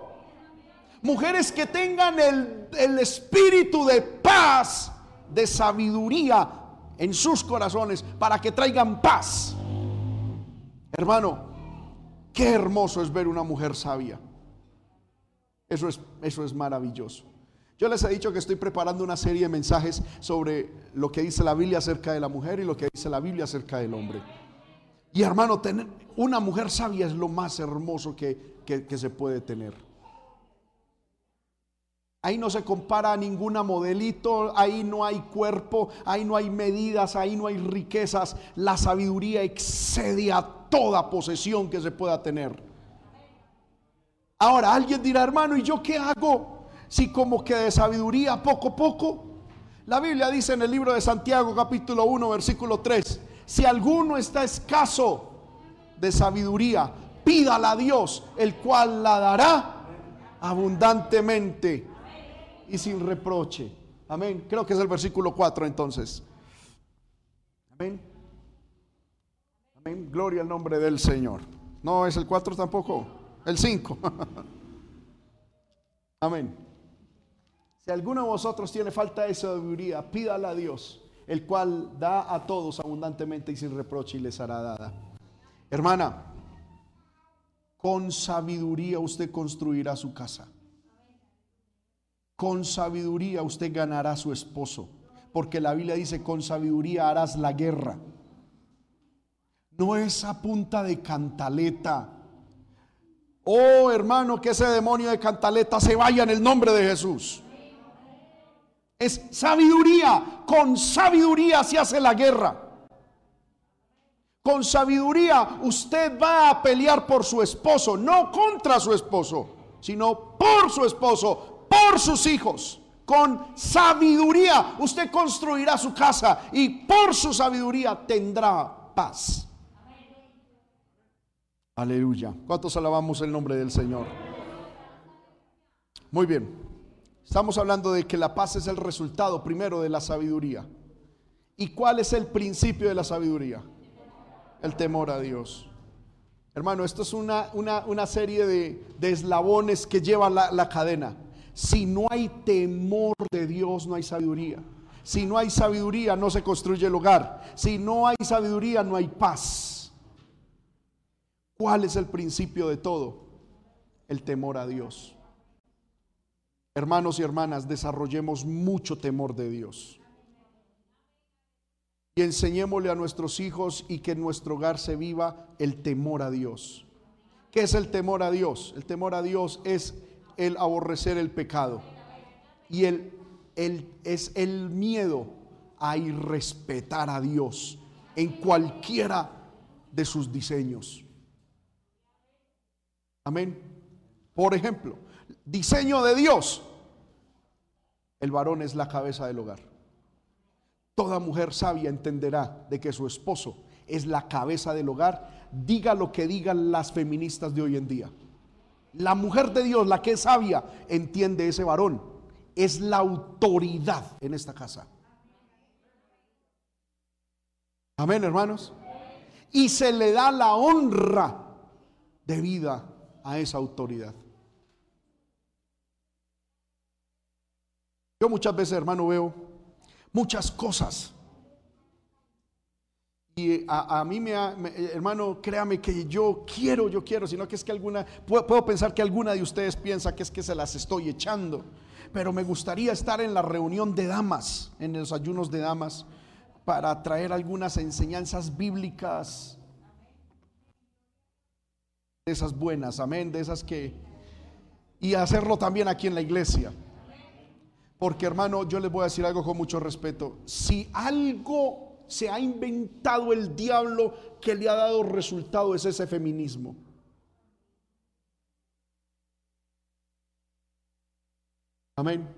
mujeres que tengan el, el espíritu de paz, de sabiduría en sus corazones, para que traigan paz. Hermano, qué hermoso es ver una mujer sabia. Eso es, eso es maravilloso. Yo les he dicho que estoy preparando una serie de mensajes sobre lo que dice la Biblia acerca de la mujer y lo que dice la Biblia acerca del hombre. Y hermano, tener una mujer sabia es lo más hermoso que, que se puede tener. Ahí no se compara a ninguna modelito, ahí no hay cuerpo, ahí no hay medidas, ahí no hay riquezas. La sabiduría excede a toda posesión que se pueda tener. Ahora, alguien dirá, hermano, ¿y yo qué hago? si como que de sabiduría poco a poco. La Biblia dice en el libro de Santiago capítulo 1 versículo 3, si alguno está escaso de sabiduría, pídala a Dios, el cual la dará abundantemente y sin reproche. Amén. Creo que es el versículo 4 entonces. Amén. Amén. Gloria al nombre del Señor. No es el 4 tampoco, el 5. Amén. Si alguno de vosotros tiene falta de sabiduría, pídala a Dios, el cual da a todos abundantemente y sin reproche y les hará dada. Hermana, con sabiduría usted construirá su casa. Con sabiduría usted ganará a su esposo, porque la Biblia dice, con sabiduría harás la guerra. No es a punta de cantaleta. Oh hermano, que ese demonio de cantaleta se vaya en el nombre de Jesús. Es sabiduría. Con sabiduría se hace la guerra. Con sabiduría usted va a pelear por su esposo, no contra su esposo, sino por su esposo, por sus hijos. Con sabiduría usted construirá su casa y por su sabiduría tendrá paz. Aleluya. ¿Cuántos alabamos el nombre del Señor? Muy bien. Estamos hablando de que la paz es el resultado primero de la sabiduría. ¿Y cuál es el principio de la sabiduría? El temor a Dios. Hermano, esto es una, una, serie de, eslabones que llevan la, la cadena. Si no hay temor de Dios, no hay sabiduría. Si no hay sabiduría, no se construye el hogar. Si no hay sabiduría, no hay paz. ¿Cuál es el principio de todo? el temor a Dios. Hermanos y hermanas, desarrollemos mucho temor de Dios. Y enseñémosle a nuestros hijos y que en nuestro hogar se viva el temor a Dios. ¿Qué es el temor a Dios? El temor a Dios es el aborrecer el pecado. Y el, el, es el miedo a irrespetar a Dios en cualquiera de sus diseños. Amén. Por ejemplo, diseño de Dios. El varón es la cabeza del hogar. Toda mujer sabia entenderá de que su esposo es la cabeza del hogar, diga lo que digan las feministas de hoy en día. La mujer de Dios, la que es sabia, entiende ese varón. Es la autoridad en esta casa. Amén, hermanos. Y se le da la honra de vida a esa autoridad. Yo muchas veces, hermano, veo muchas cosas. Y a, mí me, hermano, créame que yo quiero, yo quiero, sino que es que alguna, puedo, pensar que alguna de ustedes piensa que es que se las estoy echando, pero me gustaría estar en la reunión de damas, en los ayunos de damas, para traer algunas enseñanzas bíblicas, de esas buenas, amén, de esas que, y hacerlo también aquí en la iglesia. Porque hermano, yo les voy a decir algo con mucho respeto. Si algo se ha inventado el diablo que le ha dado resultado es ese feminismo. Amén.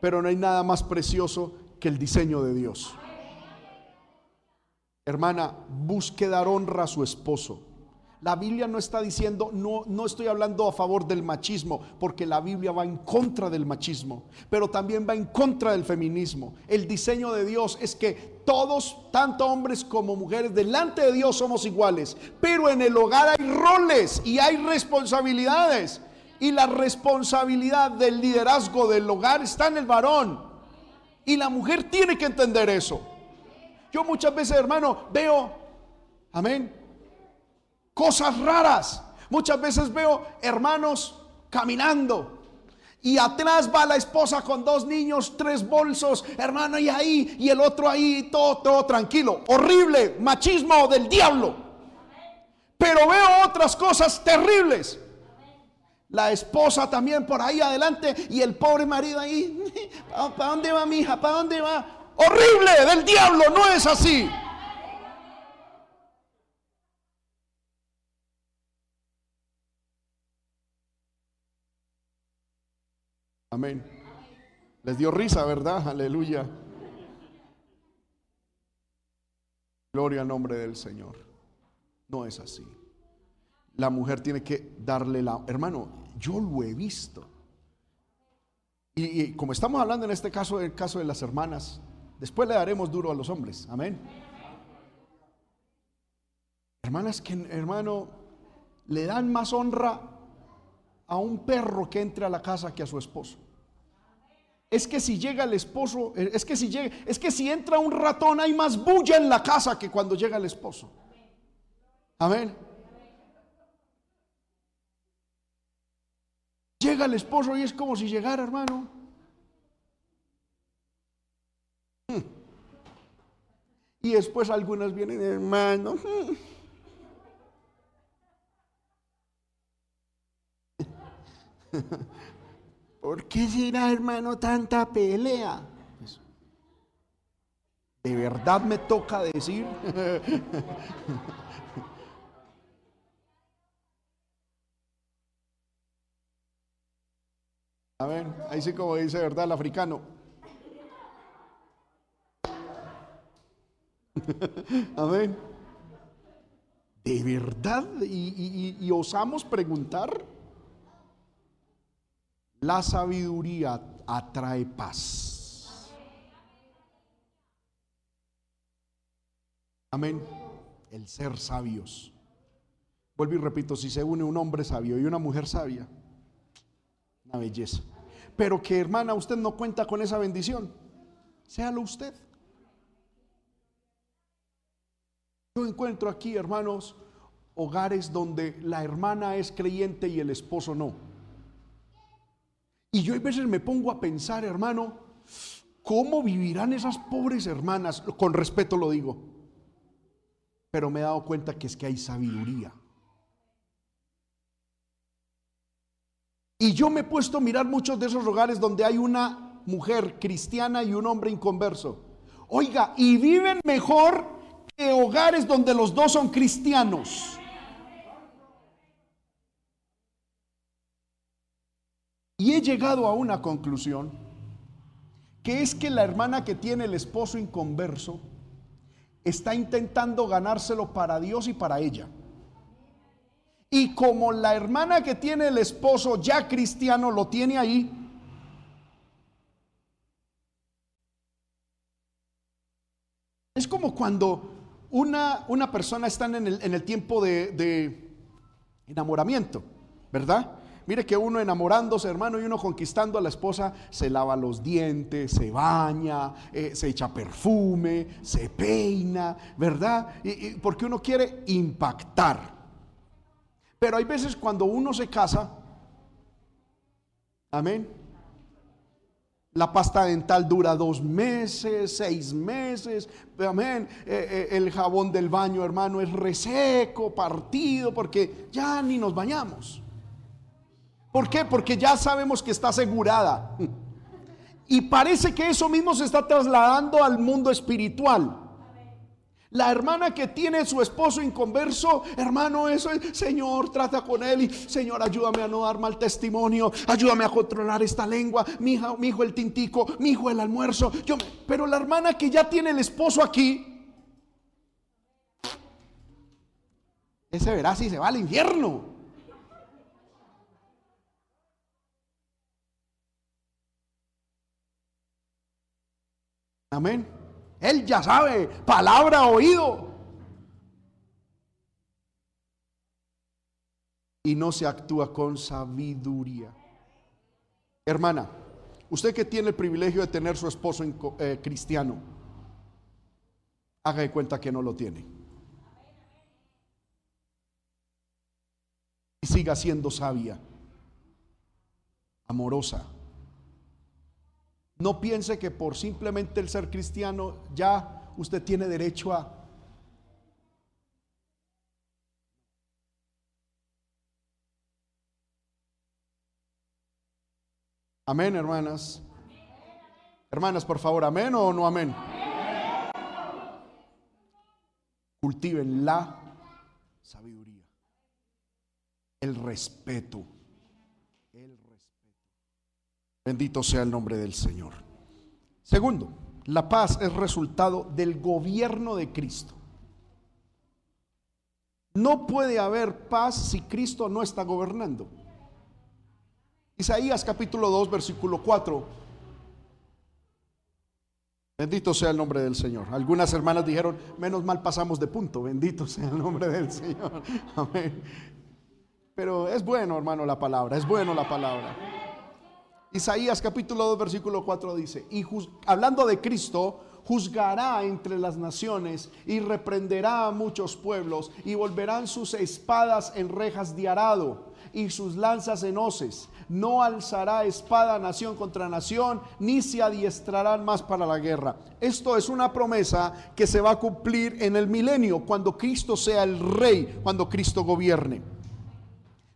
Pero no hay nada más precioso que el diseño de Dios. Hermana, busque dar honra a su esposo. La Biblia no está diciendo, no, no estoy hablando a favor del machismo, porque la Biblia va en contra del machismo, pero también va en contra del feminismo. El diseño de Dios es que todos, tanto hombres como mujeres, delante de Dios somos iguales, pero en el hogar hay roles y hay responsabilidades. Y la responsabilidad del liderazgo del hogar está en el varón. Y la mujer tiene que entender eso. Yo muchas veces, hermano, veo, amén, cosas raras. Muchas veces veo hermanos caminando y atrás va la esposa con dos niños, tres bolsos, hermano, y ahí, y el otro ahí, todo, todo tranquilo. Horrible, machismo del diablo. Pero veo otras cosas terribles. La esposa también por ahí adelante y el pobre marido ahí. ¿Para dónde va mi hija? ¿Para dónde va? Horrible del diablo, no es así. Amén. Les dio risa, ¿verdad? Aleluya. Gloria al nombre del Señor. No es así. La mujer tiene que darle la... Hermano, yo lo he visto. Y, como estamos hablando en este caso, el caso de las hermanas, después le daremos duro a los hombres. Amén. Hermanas que, hermano, le dan más honra a un perro que entre a la casa que a su esposo es que si llega el esposo, eh, es que si llega, es que si entra un ratón hay más bulla en la casa que cuando llega el esposo. Amén. Llega el esposo y es como si llegara, hermano. Hmm. Y después algunas vienen, hermano. ¿Por qué será, hermano, tanta pelea? De verdad me toca decir. A ver, ahí sí como dice, ¿verdad? El africano. Amén. ¿De verdad? y osamos preguntar? La sabiduría atrae paz. Amén. El ser sabios. Vuelvo y repito, si se une un hombre sabio y una mujer sabia, una belleza. Pero que hermana, usted no cuenta con esa bendición. Séalo usted. Yo encuentro aquí, hermanos, hogares donde la hermana es creyente y el esposo no. Y yo a veces me pongo a pensar, hermano, ¿cómo vivirán esas pobres hermanas? Con respeto lo digo. Pero me he dado cuenta que es que hay sabiduría. Y yo me he puesto a mirar muchos de esos hogares donde hay una mujer cristiana y un hombre inconverso. Oiga, y viven mejor que hogares donde los dos son cristianos. Y he llegado a una conclusión, que es que la hermana que tiene el esposo inconverso está intentando ganárselo para Dios y para ella. Y como la hermana que tiene el esposo ya cristiano lo tiene ahí, es como cuando una, una persona está en el, en el tiempo de, de enamoramiento, ¿verdad? Mire que uno enamorándose, hermano, y uno conquistando a la esposa, se lava los dientes, se baña, eh, se echa perfume, se peina, ¿verdad? Y, porque uno quiere impactar. Pero hay veces cuando uno se casa, amén. La pasta dental dura dos meses, seis meses. Amén. Eh, eh, el jabón del baño, hermano, es reseco, partido, porque ya ni nos bañamos. ¿Por qué? Porque ya sabemos que está asegurada. Y parece que eso mismo se está trasladando al mundo espiritual. La hermana que tiene su esposo inconverso, hermano, eso es, Señor, trata con él y Señor, ayúdame a no dar mal testimonio, ayúdame a controlar esta lengua, mi, hijo el tintico, mi hijo el almuerzo. Yo, pero la hermana que ya tiene el esposo aquí, ese verá si se va al infierno. Amén. Él ya sabe, palabra oído. Y no se actúa con sabiduría. Hermana, usted que tiene el privilegio de tener su esposo eh, cristiano, haga de cuenta que no lo tiene. Y siga siendo sabia, amorosa no piense que por simplemente el ser cristiano ya usted tiene derecho a... Amén, hermanas. Hermanas, por favor, amén o no amén. Cultiven la sabiduría, el respeto Bendito sea el nombre del Señor. Segundo, la paz es resultado del gobierno de Cristo. No puede haber paz si Cristo no está gobernando. Isaías capítulo 2, versículo 4. Bendito sea el nombre del Señor. Algunas hermanas dijeron, menos mal pasamos de punto. Bendito sea el nombre del Señor. Amén. Pero es bueno, hermano, la palabra. Es bueno la palabra. Isaías capítulo 2 versículo 4 dice, y hablando de Cristo, juzgará entre las naciones y reprenderá a muchos pueblos y volverán sus espadas en rejas de arado y sus lanzas en hoces. No alzará espada nación contra nación, ni se adiestrarán más para la guerra. Esto es una promesa que se va a cumplir en el milenio, cuando Cristo sea el rey, cuando Cristo gobierne.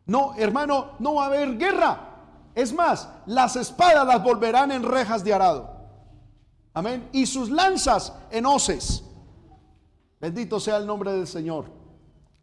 No, hermano, no va a haber guerra. Es más, las espadas las volverán en rejas de arado. Amén. Y sus lanzas en hoces. Bendito sea el nombre del Señor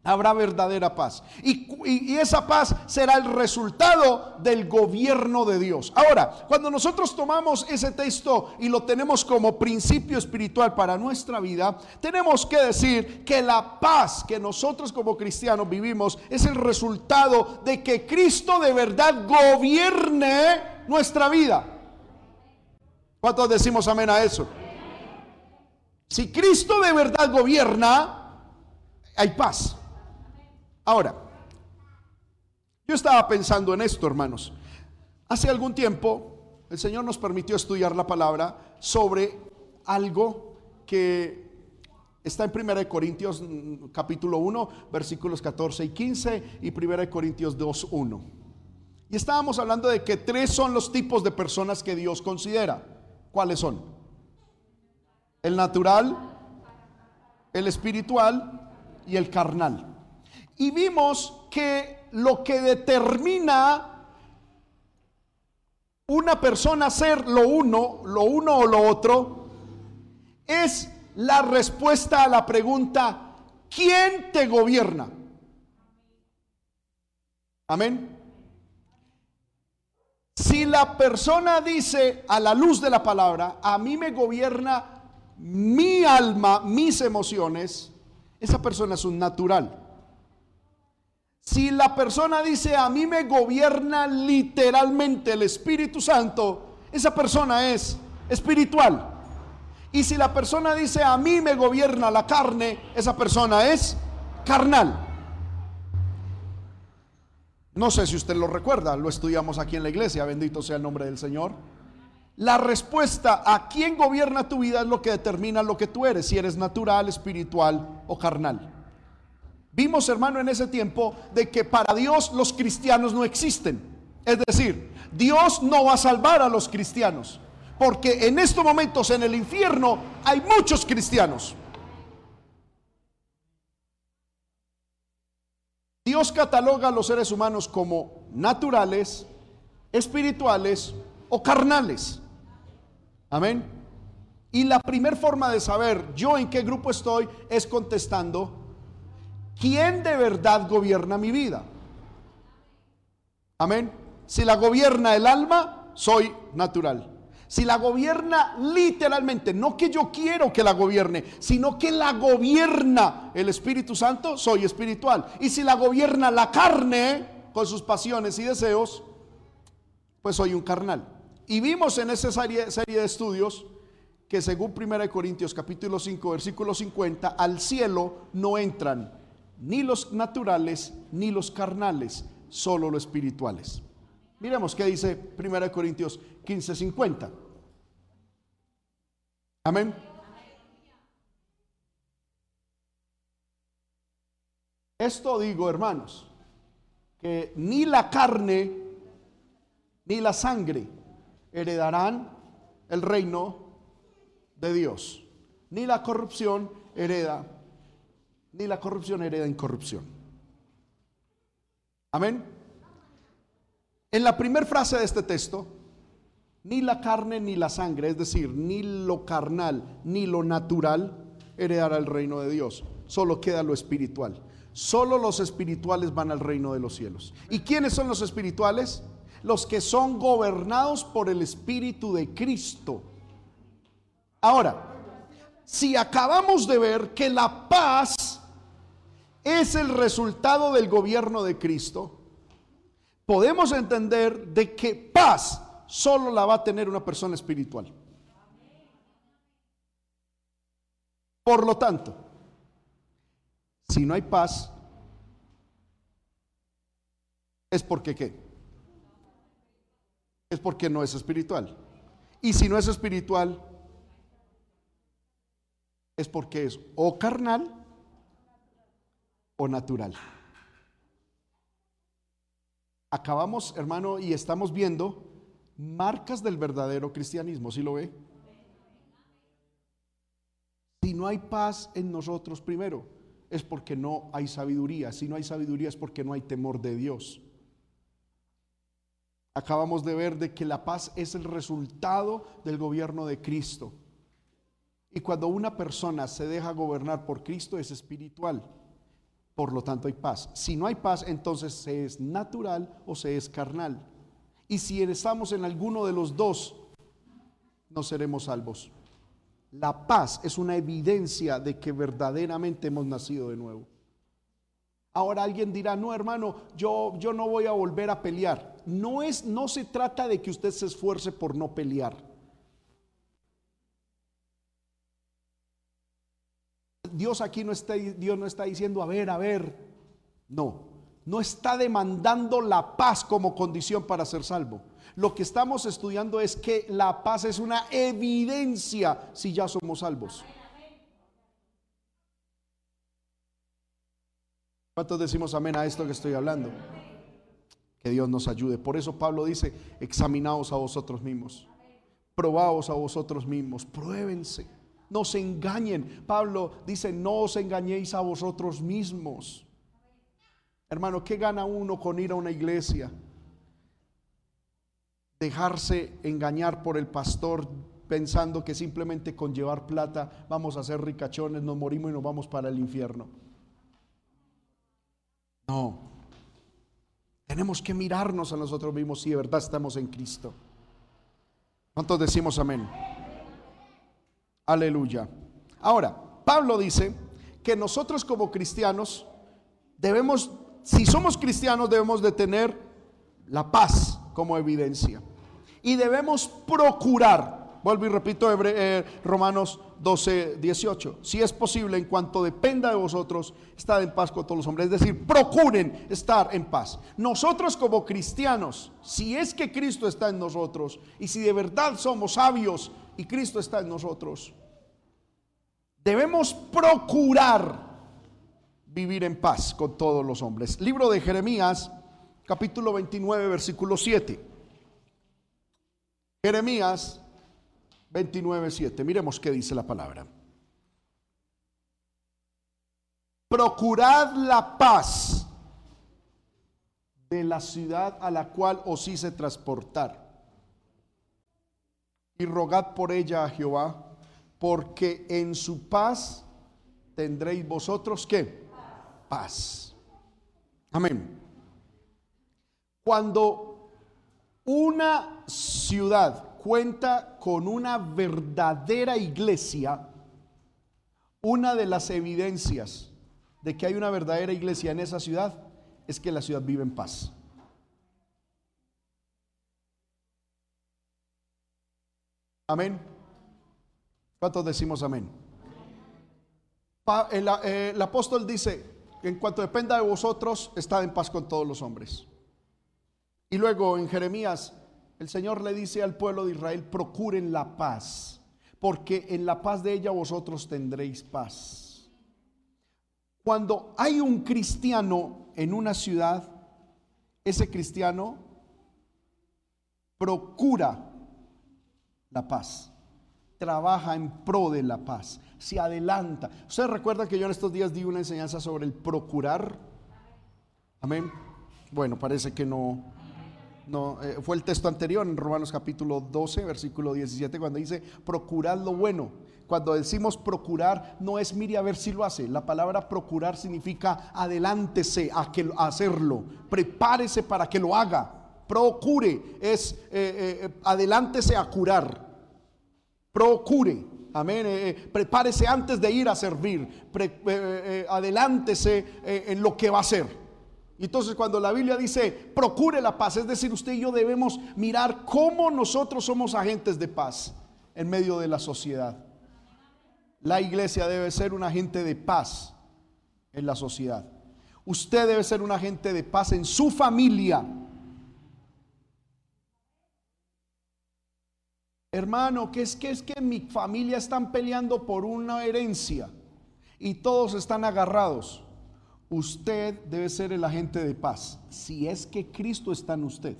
habrá verdadera paz. Y, esa paz será el resultado del gobierno de Dios. Ahora, cuando nosotros tomamos ese texto y lo tenemos como principio espiritual para nuestra vida, tenemos que decir que la paz que nosotros como cristianos vivimos es el resultado de que Cristo de verdad gobierne nuestra vida. ¿Cuántos decimos amén a eso? Si Cristo de verdad gobierna, hay paz. Ahora, yo estaba pensando en esto, hermanos. Hace algún tiempo el Señor nos permitió estudiar la palabra sobre algo que Está en 1 Corintios mm, capítulo 1, versículos 14 y 15 y 1 Corintios 2, 1. Y estábamos hablando de que tres son los tipos de personas que Dios considera. ¿Cuáles son? El natural, el espiritual y el carnal. Y vimos que lo que determina una persona ser lo uno, lo uno o lo otro, es la respuesta a la pregunta, ¿quién te gobierna? Amén. Si la persona dice a la luz de la palabra, a mí me gobierna mi alma, mis emociones, esa persona es un natural. Si la persona dice, a mí me gobierna literalmente el Espíritu Santo, esa persona es espiritual. Y si la persona dice, a mí me gobierna la carne, esa persona es carnal. No sé si usted lo recuerda, lo estudiamos aquí en la iglesia, bendito sea el nombre del Señor. La respuesta a quién gobierna tu vida es lo que determina lo que tú eres, si eres natural, espiritual o carnal. Vimos, hermano, en ese tiempo de que para Dios los cristianos no existen. Es decir, Dios no va a salvar a los cristianos. Porque en estos momentos en el infierno hay muchos cristianos. Dios cataloga a los seres humanos como naturales, espirituales o carnales. Amén. Y la primera forma de saber yo en qué grupo estoy es contestando, ¿quién de verdad gobierna mi vida? Amén. Si la gobierna el alma, soy natural. Si la gobierna literalmente, no que yo quiero que la gobierne, sino que la gobierna el Espíritu Santo, soy espiritual. Y si la gobierna la carne con sus pasiones y deseos, pues soy un carnal. Y vimos en esa serie, de estudios que según 1 Corintios capítulo 5 versículo 50, al cielo no entran ni los naturales ni los carnales, solo los espirituales. Miremos qué dice 1 Corintios 15, 50. Amén. Esto digo, hermanos, que ni la carne ni la sangre heredarán el reino de Dios. Ni la corrupción hereda, ni la corrupción hereda incorrupción. Amén. En la primera frase de este texto, ni la carne ni la sangre, es decir, ni lo carnal ni lo natural heredará el reino de Dios. Solo queda lo espiritual. Solo los espirituales van al reino de los cielos. ¿Y quiénes son los espirituales? Los que son gobernados por el Espíritu de Cristo. Ahora, si acabamos de ver que la paz es el resultado del gobierno de Cristo, podemos entender de que paz solo la va a tener una persona espiritual. Por lo tanto, si no hay paz, es porque qué? Es porque no es espiritual. Y si no es espiritual, es porque es o carnal o natural acabamos, hermano, y estamos viendo marcas del verdadero cristianismo, ¿sí lo ve? Si no hay paz en nosotros primero, es porque no hay sabiduría. Si no hay sabiduría es porque no hay temor de Dios. Acabamos de ver de que la paz es el resultado del gobierno de Cristo. Y cuando una persona se deja gobernar por Cristo es espiritual por lo tanto hay paz. Si no hay paz, entonces se es natural o se es carnal. Y si estamos en alguno de los dos, no seremos salvos. La paz es una evidencia de que verdaderamente hemos nacido de nuevo. Ahora alguien dirá, no hermano, yo, yo no voy a volver a pelear. No, es, no se trata de que usted se esfuerce por no pelear. Dios aquí no está, Dios no está diciendo, a ver, a ver. No, no está demandando la paz como condición para ser salvo. Lo que estamos estudiando es que la paz es una evidencia si ya somos salvos. ¿Cuántos decimos amén a esto que estoy hablando? Que Dios nos ayude. Por eso Pablo dice, examinaos a vosotros mismos, probaos a vosotros mismos, pruébense no se engañen. Pablo dice, no os engañéis a vosotros mismos. Hermano, ¿qué gana uno con ir a una iglesia? Dejarse engañar por el pastor pensando que simplemente con llevar plata vamos a ser ricachones, nos morimos y nos vamos para el infierno. No. Tenemos que mirarnos a nosotros mismos si de verdad estamos en Cristo. ¿Cuántos decimos amén? Aleluya. Ahora, Pablo dice que nosotros como cristianos debemos, si somos cristianos, debemos de tener la paz como evidencia. Y debemos procurar Vuelvo y repito eh, Romanos 12, 18. Si es posible, en cuanto dependa de vosotros, estad en paz con todos los hombres. Es decir, procuren estar en paz. Nosotros como cristianos, si es que Cristo está en nosotros y si de verdad somos sabios y Cristo está en nosotros, debemos procurar vivir en paz con todos los hombres. Libro de Jeremías, capítulo 29, versículo 7. Jeremías 29.7. Miremos qué dice la palabra. Procurad la paz de la ciudad a la cual os hice transportar. Y rogad por ella a Jehová, porque en su paz tendréis vosotros qué? Paz. Amén. Cuando una ciudad cuenta con una verdadera iglesia, una de las evidencias de que hay una verdadera iglesia en esa ciudad es que la ciudad vive en paz. Amén. ¿Cuántos decimos amén? El, eh, el, apóstol dice, en cuanto dependa de vosotros, estad en paz con todos los hombres. Y luego en Jeremías el Señor le dice al pueblo de Israel, procuren la paz, porque en la paz de ella vosotros tendréis paz. Cuando hay un cristiano en una ciudad, ese cristiano procura la paz, trabaja en pro de la paz, se adelanta. ¿Usted recuerda que yo en estos días di una enseñanza sobre el procurar? Amén. Bueno, parece que no, no, eh, fue el texto anterior en Romanos capítulo 12, versículo 17, cuando dice, procurad lo bueno. Cuando decimos procurar, no es mire a ver si lo hace. La palabra procurar significa adelántese a, que, hacerlo, prepárese para que lo haga. Procure es eh, eh, adelántese a curar. Procure. Amén. prepárese antes de ir a servir. adelántese en lo que va a hacer. Entonces cuando la Biblia dice, procure la paz, es decir, usted y yo debemos mirar cómo nosotros somos agentes de paz en medio de la sociedad. La iglesia debe ser un agente de paz en la sociedad. Usted debe ser un agente de paz en su familia. Hermano, que es que es que en mi familia están peleando por una herencia y todos están agarrados. Usted debe ser el agente de paz, si es que Cristo está en usted.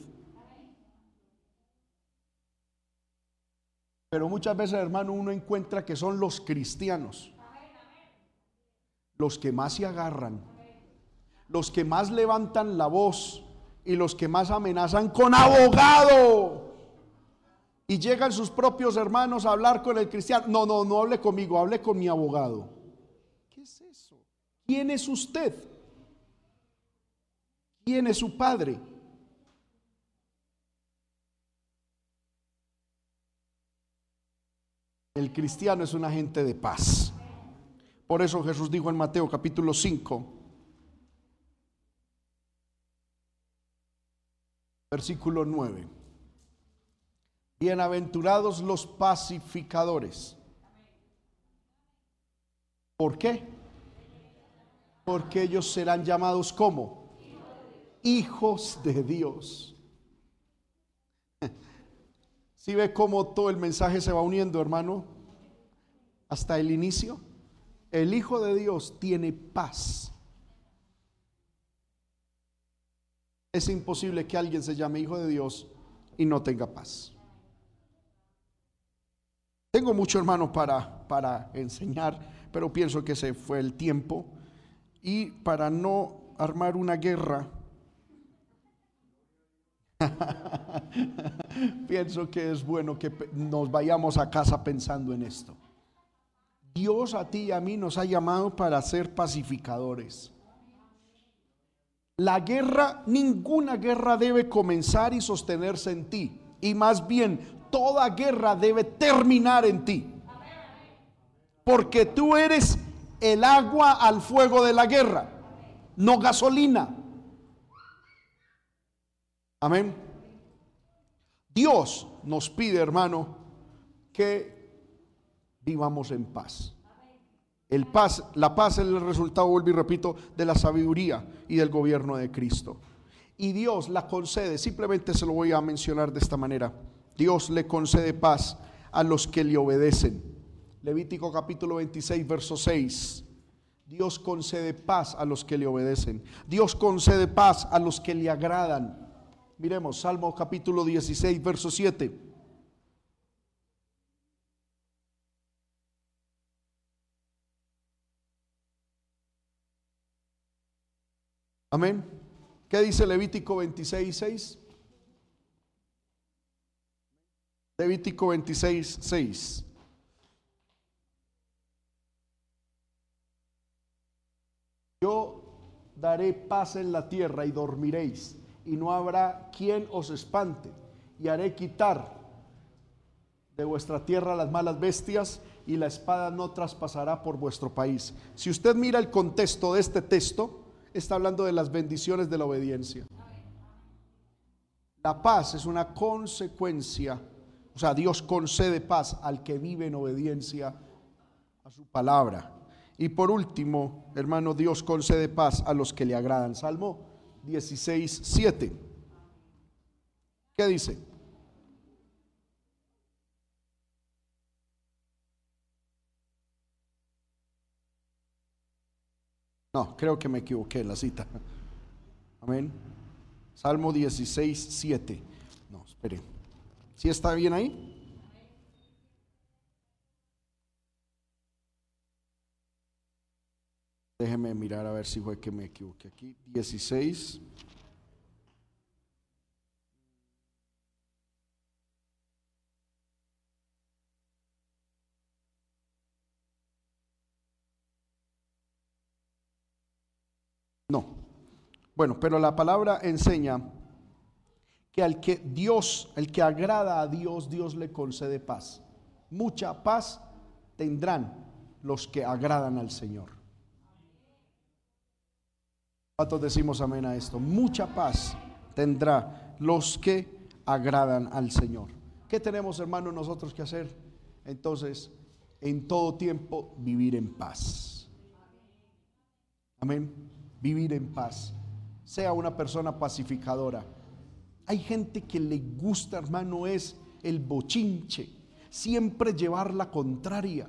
Pero muchas veces, hermano, uno encuentra que son los cristianos los que más se agarran, los que más levantan la voz y los que más amenazan con abogado. Y llegan sus propios hermanos a hablar con el cristiano. No, no, no hable conmigo, hable con mi abogado. ¿Quién es usted? ¿Quién es su padre? El cristiano es un agente de paz. Por eso Jesús dijo en Mateo capítulo 5, versículo 9. Bienaventurados los pacificadores. ¿Por qué? Porque ellos serán llamados como hijos de Dios. Si ve cómo todo el mensaje se va uniendo, hermano, hasta el inicio, el Hijo de Dios tiene paz. Es imposible que alguien se llame hijo de Dios y no tenga paz. Tengo mucho hermano para, para enseñar, pero pienso que se fue el tiempo. Y para no armar una guerra, pienso que es bueno que nos vayamos a casa pensando en esto. Dios a ti y a mí nos ha llamado para ser pacificadores. La guerra, ninguna guerra debe comenzar y sostenerse en ti. Y más bien, toda guerra debe terminar en ti. Porque tú eres el agua al fuego de la guerra, no gasolina. Amén. Dios nos pide, hermano, que vivamos en paz. El paz, la paz es el resultado, vuelvo y repito, de la sabiduría y del gobierno de Cristo. Y Dios la concede, simplemente se lo voy a mencionar de esta manera. Dios le concede paz a los que le obedecen. Levítico capítulo 26, verso 6. Dios concede paz a los que le obedecen. Dios concede paz a los que le agradan. Miremos, Salmo capítulo 16, verso 7. Amén. ¿Qué dice Levítico 26, 6? Levítico 26, 6. Yo daré paz en la tierra y dormiréis, y no habrá quien os espante, y haré quitar de vuestra tierra las malas bestias, y la espada no traspasará por vuestro país. Si usted mira el contexto de este texto, está hablando de las bendiciones de la obediencia. La paz es una consecuencia, o sea, Dios concede paz al que vive en obediencia a su palabra. Y por último, hermano, Dios concede paz a los que le agradan. Salmo 16, 7. ¿Qué dice? No, creo que me equivoqué en la cita. Amén. Salmo 16, 7. No, espere. ¿Sí está bien ahí? Déjeme mirar a ver si fue que me equivoqué aquí. 16. No. Bueno, pero la palabra enseña que al que Dios, el que agrada a Dios, Dios le concede paz. Mucha paz tendrán los que agradan al Señor. ¿Cuántos decimos amén a esto? Mucha paz tendrá los que agradan al Señor. ¿Qué tenemos, hermanos, nosotros que hacer? Entonces, en todo tiempo vivir en paz. Amén vivir en paz. Sea una persona pacificadora. Hay gente que le gusta, hermano, es el bochinche, siempre llevar la contraria.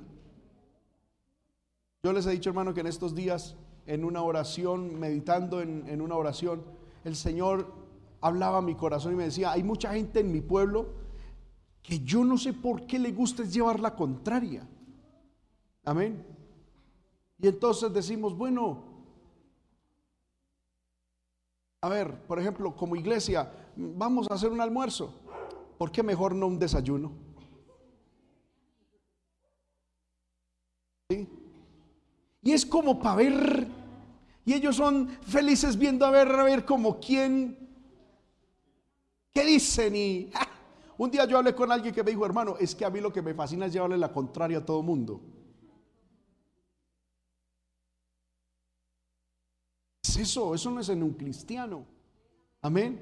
Yo les he dicho, hermano, que en estos días, en una oración, meditando en, en una oración, el Señor hablaba a mi corazón y me decía, hay mucha gente en mi pueblo que yo no sé por qué le gusta llevar la contraria. Amén. Y entonces decimos, bueno, a ver, por ejemplo, como iglesia, vamos a hacer un almuerzo. ¿Por qué mejor no un desayuno? ¿Sí? Y es como para ver, y ellos son felices viendo a ver, a ver como quién, qué dicen. Y un día yo hablé con alguien que me dijo, hermano, es que a mí lo que me fascina es llevarle la contraria a todo mundo. eso, eso no es en un cristiano. Amén.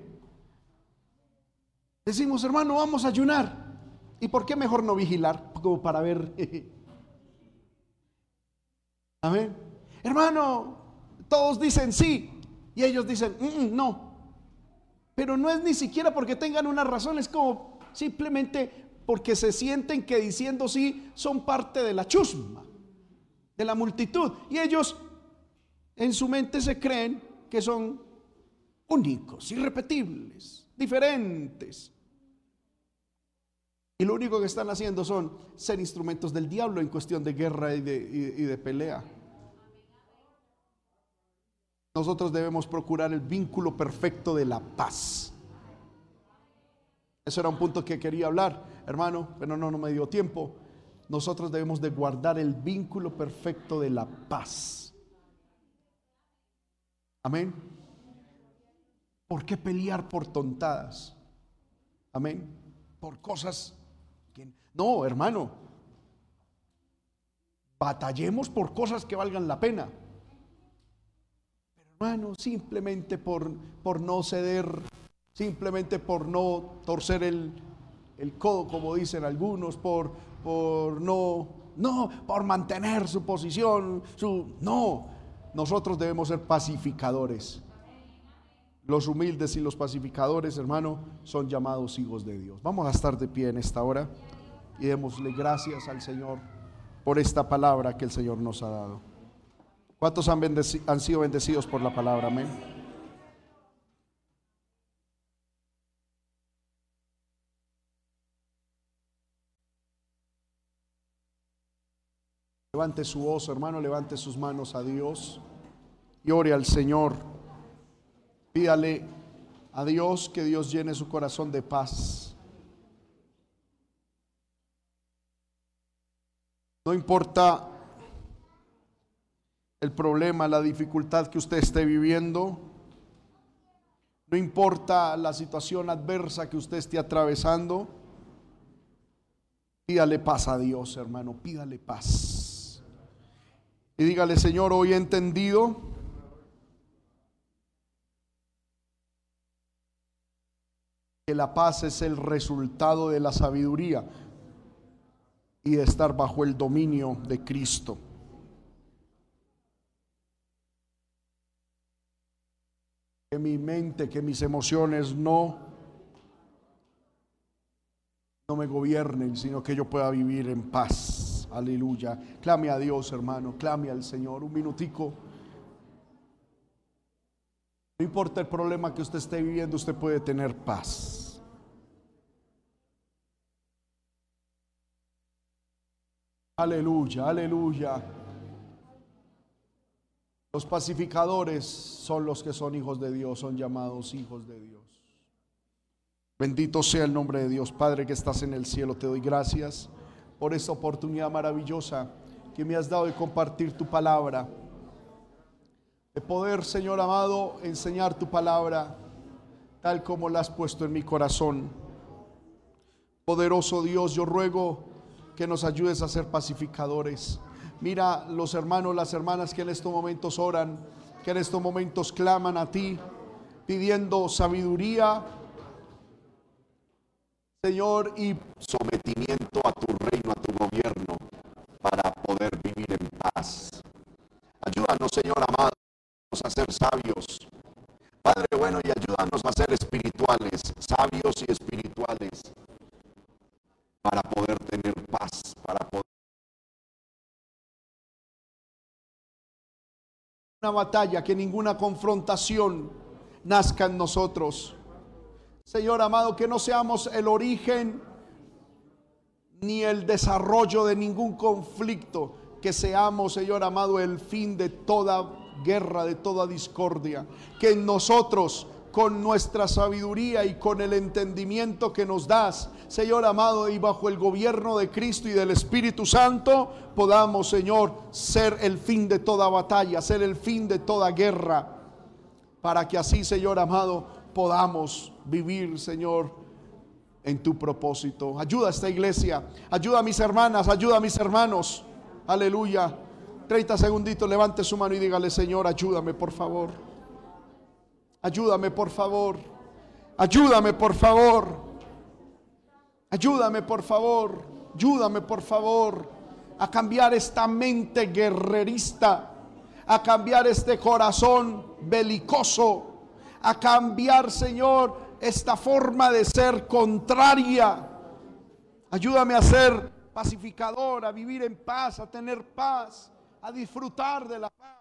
Decimos, hermano, vamos a ayunar. ¿Y por qué mejor no vigilar? Como para ver. Amén. Hermano, todos dicen sí y ellos dicen mm, mm, no. Pero no es ni siquiera porque tengan una razón, es como simplemente porque se sienten que diciendo sí son parte de la chusma, de la multitud. Y ellos en su mente se creen que son únicos, irrepetibles, diferentes. Y lo único que están haciendo son ser instrumentos del diablo en cuestión de guerra y de, y de pelea. Nosotros debemos procurar el vínculo perfecto de la paz. Eso era un punto que quería hablar, hermano, pero no, no me dio tiempo. Nosotros debemos de guardar el vínculo perfecto de la paz. Amén. ¿Por qué pelear por tontadas? Amén. Por cosas que... No, hermano. Batallemos por cosas que valgan la pena. Hermano, simplemente por, por no ceder, simplemente por no torcer el, el codo, como dicen algunos, por, por no, no, por mantener su posición, su... No, nosotros debemos ser pacificadores. Los humildes y los pacificadores, hermano, son llamados hijos de Dios. Vamos a estar de pie en esta hora y démosle gracias al Señor por esta palabra que el Señor nos ha dado. ¿Cuántos han, sido bendecidos por la palabra? Amén. Levante su voz, hermano, levante sus manos a Dios y ore al Señor. Pídale a Dios que Dios llene su corazón de paz. No importa el problema, la dificultad que usted esté viviendo. No importa la situación adversa que usted esté atravesando. Pídale paz a Dios, hermano. Pídale paz. Y dígale, Señor, hoy he entendido que la paz es el resultado de la sabiduría y de estar bajo el dominio de Cristo. Que mi mente, que mis emociones no no me gobiernen, sino que yo pueda vivir en paz. Aleluya. Clame a Dios, hermano, clame al Señor. Un minutico. No importa el problema que usted esté viviendo, usted puede tener paz. Aleluya, aleluya. Los pacificadores son los que son hijos de Dios, son llamados hijos de Dios. Bendito sea el nombre de Dios. Padre que estás en el cielo, te doy gracias por esta oportunidad maravillosa que me has dado de compartir tu palabra de poder, Señor amado, enseñar tu palabra tal como la has puesto en mi corazón. Poderoso Dios, yo ruego que nos ayudes a ser pacificadores. Mira los hermanos, las hermanas que en estos momentos oran, que en estos momentos claman a ti, pidiendo sabiduría, Señor, y sometimiento a tu reino, a tu gobierno, para poder vivir en paz. Ayúdanos, Señor amado a ser sabios. Padre bueno, y ayúdanos a ser espirituales, sabios y espirituales, para poder tener paz, para poder... batalla, que ninguna confrontación nazca en nosotros. Señor amado, que no seamos el origen ni el desarrollo de ningún conflicto, que seamos, Señor amado, el fin de toda guerra, de toda discordia. Que en nosotros, con nuestra sabiduría y con el entendimiento que nos das, Señor amado, y bajo el gobierno de Cristo y del Espíritu Santo, podamos, Señor, ser el fin de toda batalla, ser el fin de toda guerra, para que así, Señor amado, podamos vivir, Señor, en tu propósito. Ayuda a esta iglesia, ayuda a mis hermanas, ayuda a mis hermanos. Aleluya. 30 segunditos, levante su mano y dígale, Señor, ayúdame por favor. Ayúdame por favor. Ayúdame por favor. Ayúdame por favor. Ayúdame por favor a cambiar esta mente guerrerista, a cambiar este corazón belicoso, a cambiar, Señor, esta forma de ser contraria. Ayúdame a ser pacificador, a vivir en paz, a tener paz a disfrutar de la paz.